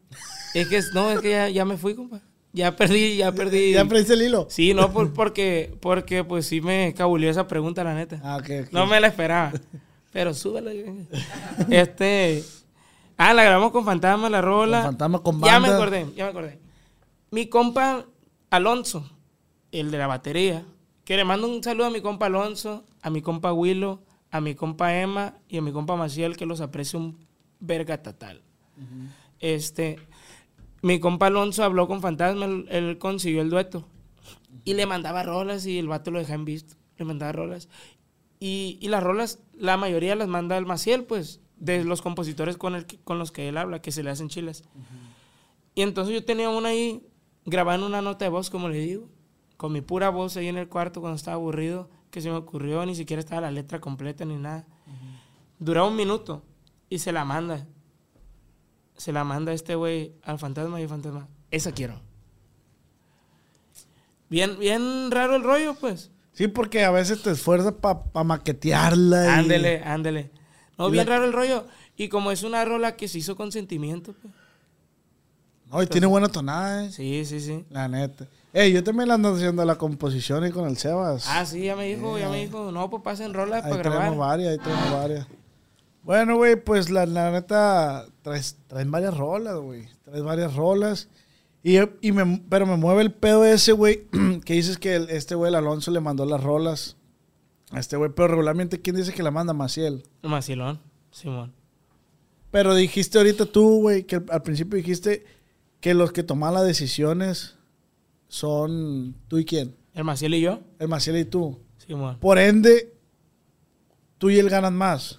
Es que, no, es que ya, ya me fui, compa. Ya perdí, ya perdí. ¿Ya perdiste el hilo? Sí, no, por- porque, porque pues sí me cabulió esa pregunta, la neta. Ah, ok, ok. No me la esperaba. Pero súbela. Este. Ah, la grabamos con Fantasma, la rola. Con Fantasma, con Ya me banda. acordé, ya me acordé. Mi compa Alonso, el de la batería, que le mando un saludo a mi compa Alonso, a mi compa Willow, a mi compa Emma y a mi compa Maciel, que los aprecio un verga total. Este. Mi compa Alonso habló con Fantasma, él, él consiguió el dueto. Y le mandaba rolas y el vato lo dejaba en visto. Le mandaba rolas. Y, y las rolas, la mayoría las manda el Maciel, pues, de los compositores con, el, con los que él habla, que se le hacen chiles. Y entonces yo tenía una ahí, grabada en una nota de voz, como le digo, con mi pura voz ahí en el cuarto cuando estaba aburrido, que se me ocurrió, ni siquiera estaba la letra completa ni nada. Duraba un minuto y se la manda. Se la manda este güey al fantasma y el fantasma, esa quiero. Bien, bien raro el rollo, pues. Sí, porque a veces te esfuerzas para maquetearla. y- Ándele, ándele. No, bien la- raro el rollo. Y como es una rola que se hizo con sentimiento, pues. No, y tiene buena tonada, eh. Sí, sí, sí. La neta. Ey, yo también la ando haciendo la composición y con el Sebas. Ah, sí, ya me dijo, ya me dijo. No, pues pasen rolas ahí para tenemos grabar. varias, ahí tenemos varias. Bueno, güey, pues la, la neta, traes, traen varias rolas, güey. Traes varias rolas. Y, y me, pero me mueve el pedo ese, güey, que dices que el- este güey, el Alonso, le mandó las rolas a este güey. Pero regularmente, ¿quién dice que la manda? Maciel. Macilón, Simón. Pero dijiste ahorita tú, güey, que al principio dijiste que los que toman las decisiones son tú y quién. El Maciel y yo, El Maciel y tú. Simón. Por ende, tú y él ganan más.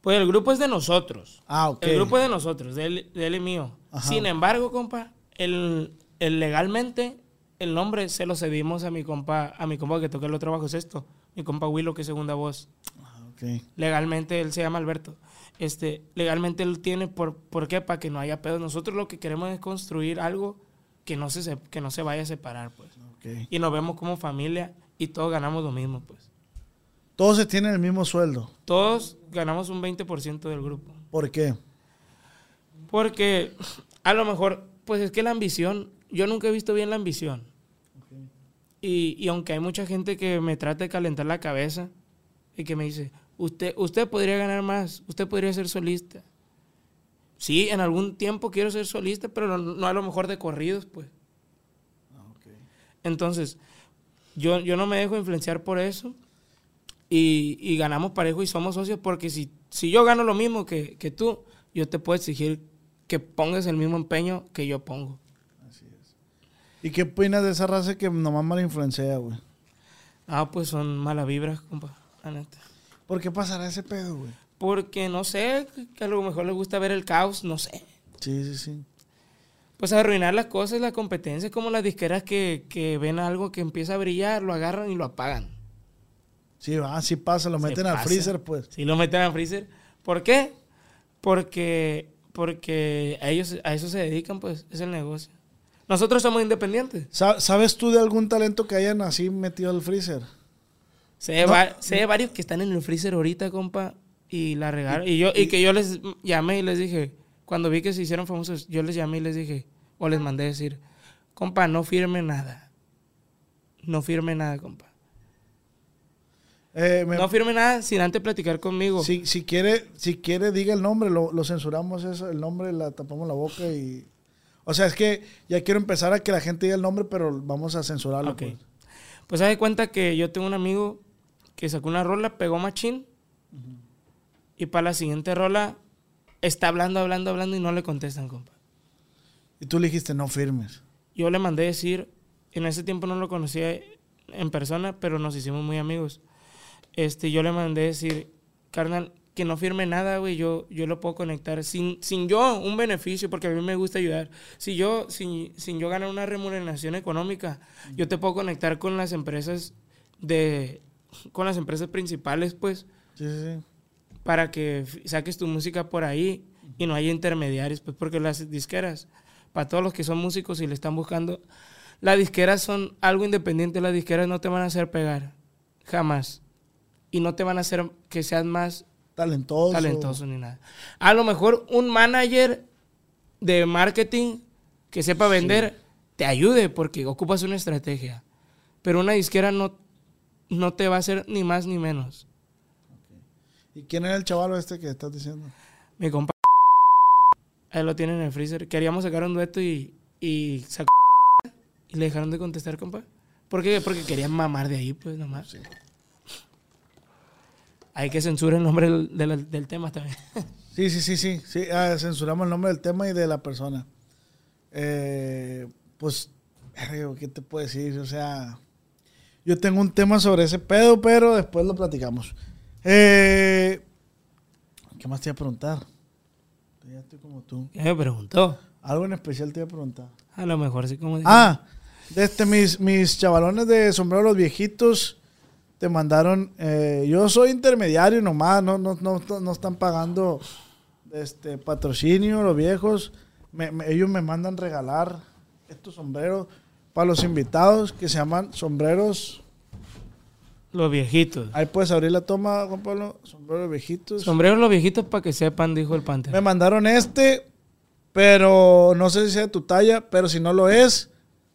Pues el grupo es de nosotros. Ah, ok. El grupo es de nosotros, de él, de él y mío. Ajá. Sin embargo, compa, el, el legalmente el nombre se lo cedimos a mi compa, a mi compa que toca el otro bajo sexto, mi compa Willow, que es segunda voz. Ah, ok. Legalmente él se llama Alberto. Este, legalmente él tiene por, ¿por qué? Para que no haya pedos. Nosotros lo que queremos es construir algo que no se, que no se vaya a separar, pues. ok. Y nos vemos como familia y todos ganamos lo mismo, pues. Todos se tienen el mismo sueldo. Todos ganamos un 20% del grupo. ¿Por qué? Porque a lo mejor, pues es que la ambición, yo nunca he visto bien la ambición. Y, y aunque hay mucha gente que me trata de calentar la cabeza y que me dice, usted, usted podría ganar más, usted podría ser solista. Sí, en algún tiempo quiero ser solista, pero no, no a lo mejor de corridos, pues. Entonces, yo, yo no me dejo influenciar por eso y, y ganamos parejo y somos socios porque si, si yo gano lo mismo que, que tú, yo te puedo exigir que pongas el mismo empeño que yo pongo. ¿Y qué opinas de esa raza que nomás mal influencia, güey? Ah, pues son malas vibras, compa, la neta. ¿Por qué pasará ese pedo, güey? Porque no sé, que a lo mejor les gusta ver el caos, no sé. Sí, sí, sí. Pues arruinar las cosas, la competencia, como las disqueras que, que ven algo que empieza a brillar, lo agarran y lo apagan. Sí, va, sí pasa, lo Se meten al freezer, pues. Sí, lo meten al freezer. ¿Por qué? Porque, porque a ellos a eso se dedican, pues, es el negocio. Nosotros somos independientes. Sa- ¿Sabes tú de algún talento que hayan así metido al freezer? Sé, va- sé de varios que están en el freezer ahorita, compa, y la regaron. Y, yo, y que yo les llamé y les dije, cuando vi que se hicieron famosos, yo les llamé y les dije, o les mandé decir, compa, no firme nada. No firme nada, compa. Eh, me- No firme nada sin antes platicar conmigo. si, si quiere, si quiere, diga el nombre, lo, lo censuramos eso, el nombre, la tapamos la boca y... O sea, es que ya quiero empezar a que la gente diga el nombre, pero vamos a censurarlo. Ok. pues. Pues haz de cuenta que yo tengo un amigo que sacó una rola, pegó machín. Y para la siguiente rola está hablando, hablando, hablando y no le contestan, compa. Y tú le dijiste, no firmes. Yo le mandé decir, en ese tiempo no lo conocía en persona, pero nos hicimos muy amigos. Este, yo le mandé decir, carnal, que no firme nada, güey, yo, yo lo puedo conectar sin, sin yo un beneficio, porque a mí me gusta ayudar. Si yo, sin, sin yo ganar una remuneración económica, yo te puedo conectar con las empresas de, con las empresas principales, pues, Sí, sí, para que saques tu música por ahí y no haya intermediarios, pues porque las disqueras, para todos los que son músicos y le están buscando, las disqueras son algo independiente, las disqueras no te van a hacer pegar, jamás. Y no te van a hacer que seas más Talentoso. talentoso ni nada. A lo mejor un manager de marketing que sepa vender te ayude porque ocupas una estrategia. Pero una disquera no, no te va a hacer ni más ni menos. ¿Y quién era el chaval este que estás diciendo? Mi compa. Ahí lo tienen en el freezer. Queríamos sacar un dueto y, y sacó. Y le dejaron de contestar, compa. ¿Por qué? Porque querían mamar de ahí, pues nomás. Hay que censurar el nombre del, del- del tema también. Sí, sí, sí, sí. sí ah, censuramos el nombre del tema y de la persona. Eh, pues, ¿qué te puedo decir? O sea, yo tengo un tema sobre ese pedo, pero después lo platicamos. Eh, ¿Qué más te iba a preguntar? Ya estoy como tú. Ya me preguntó. Algo en especial te iba a preguntar. A lo mejor sí, como. Ah, de este, mis, mis chavalones de sombrero los viejitos te mandaron. eh, yo soy intermediario nomás, no, no, no, no están pagando este patrocinio los viejos. Me- me- ellos me mandan regalar estos sombreros para los invitados que se llaman sombreros. Los viejitos. Ahí puedes abrir la toma, Juan Pablo. Sombreros viejitos. Sombreros los viejitos para que sepan, dijo el Panther. Me mandaron este, pero no sé si sea de tu talla, pero si no lo es,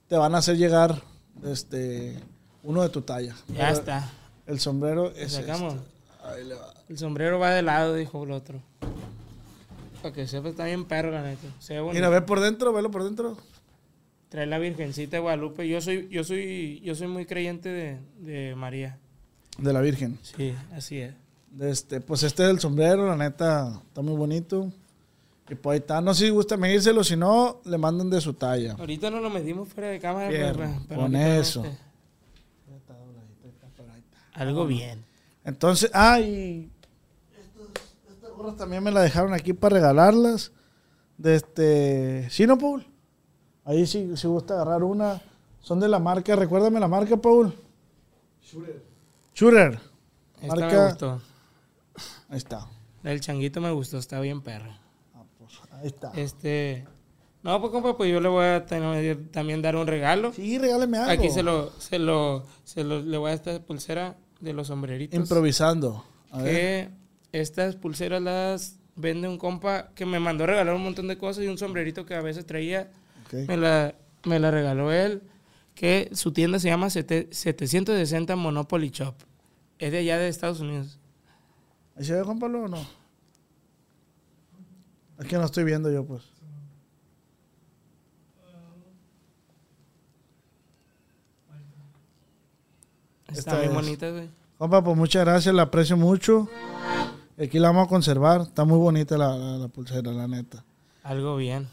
te van a hacer llegar este uno de tu talla. Ya está. El sombrero es sacamos. este. Ahí le va. El sombrero va de lado, dijo el otro. Para que sepa, está bien perro, la neta. Se ve bonito. Mira, ve por dentro, velo por dentro. Trae la Virgencita de Guadalupe. Yo soy, yo soy, yo soy muy creyente de, de María. De la Virgen. Sí, así es. Este, pues este es el sombrero, la neta, está muy bonito. Y pues ahí está. No sé si gusta medírselo, si no, le mandan de su talla. Ahorita nos lo medimos fuera de cámara. Fierro, pero- con no eso. Algo bien. Entonces, ah, y estos- estas gorras también me las dejaron aquí para regalarlas. De este, sí, no, Paul. Ahí sí, si gusta agarrar una, Son de la marca, recuérdame la marca, Paul. Shooter. Shooter. Esta Marca- me gustó. Ahí está. El changuito me gustó, está bien perra. Ahí está. Este. No, pues compa, pues yo le voy a tener- también dar un regalo. Sí, regálame algo. Aquí se lo, se lo, se lo, le voy a dar esta pulsera de los sombreritos. Improvisando. A ver. que estas pulseras las vende un compa que me mandó a regalar un montón de cosas y un sombrerito que a veces traía. Me la, me la regaló él. Que su tienda se llama Sete- 760 Monopoly Shop. Es de allá de Estados Unidos. ¿Ahí se ve, Juan Pablo, o no? Es que no estoy viendo yo, pues. Está Esta bien es. bonita, güey. Compa, pues muchas gracias, la aprecio mucho. Aquí la vamos a conservar. Está muy bonita la, la- la pulsera, la neta. Algo bien.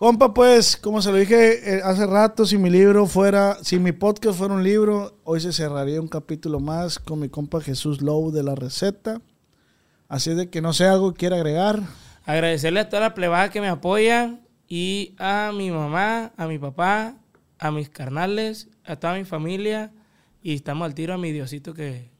Compa, pues, como se lo dije eh, hace rato, si mi libro fuera, si mi podcast fuera un libro, hoy se cerraría un capítulo más con mi compa Jesús Lowe de la receta. Así de que no sé algo que quiera agregar. Agradecerle a toda la plebada que me apoya y a mi mamá, a mi papá, a mis carnales, a toda mi familia. Y estamos al tiro a mi Diosito que,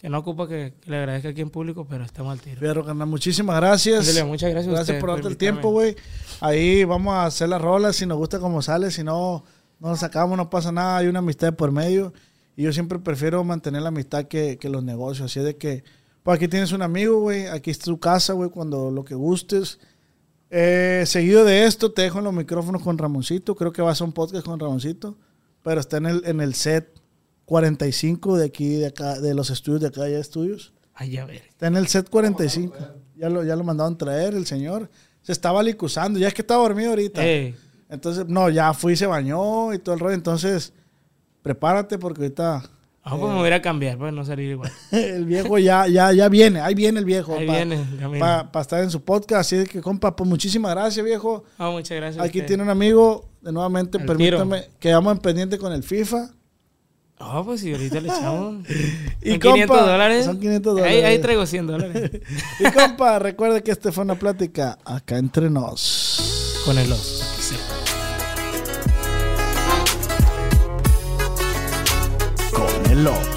que no ocupa que, que le agradezca aquí en público, pero estamos al tiro. Fierro, carnal, muchísimas gracias. Ándale, muchas gracias Gracias por por darte el tiempo, güey. Ahí vamos a hacer las rolas. Si nos gusta como sale, si no, no nos sacamos, no pasa nada. Hay una amistad de por medio. Y yo siempre prefiero mantener la amistad que, que los negocios. Así es de que, pues aquí tienes un amigo, güey. Aquí está tu casa, güey, cuando lo que gustes. Eh, seguido de esto, te dejo en los micrófonos con Ramoncito. Creo que va a ser un podcast con Ramoncito. Pero está en el, en el set 45 de aquí, de acá, de los estudios de acá, ya estudios. Ay, a ver. Está en el set 45. Ya lo, ya lo mandaron traer el señor. Se estaba licuzando. Ya es que estaba dormido ahorita. Ey, Entonces, no, ya fui, se bañó y todo el rollo. Entonces, prepárate porque ahorita vamos pues me voy a cambiar para no salir igual. el viejo ya, ya, ya viene. Ahí viene el viejo. Ahí pa- viene. Para estar en su podcast. Así que, compa, pues muchísimas gracias, viejo. Ah, muchas gracias. Aquí tiene un amigo. De nuevamente, permítame. Quedamos en pendiente con el FIFA. Ah, pues si ahorita le echamos. Y Son compa, 500 dólares. son 500 Ahí, ahí dólares. traigo 100 dólares. Y compa, recuerde que esta fue una plática acá entre nos. Con el oso. Sí. Con el Ox.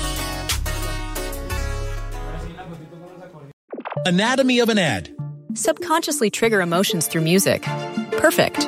Anatomy of an ad. Subconsciously trigger emotions through music. Perfect.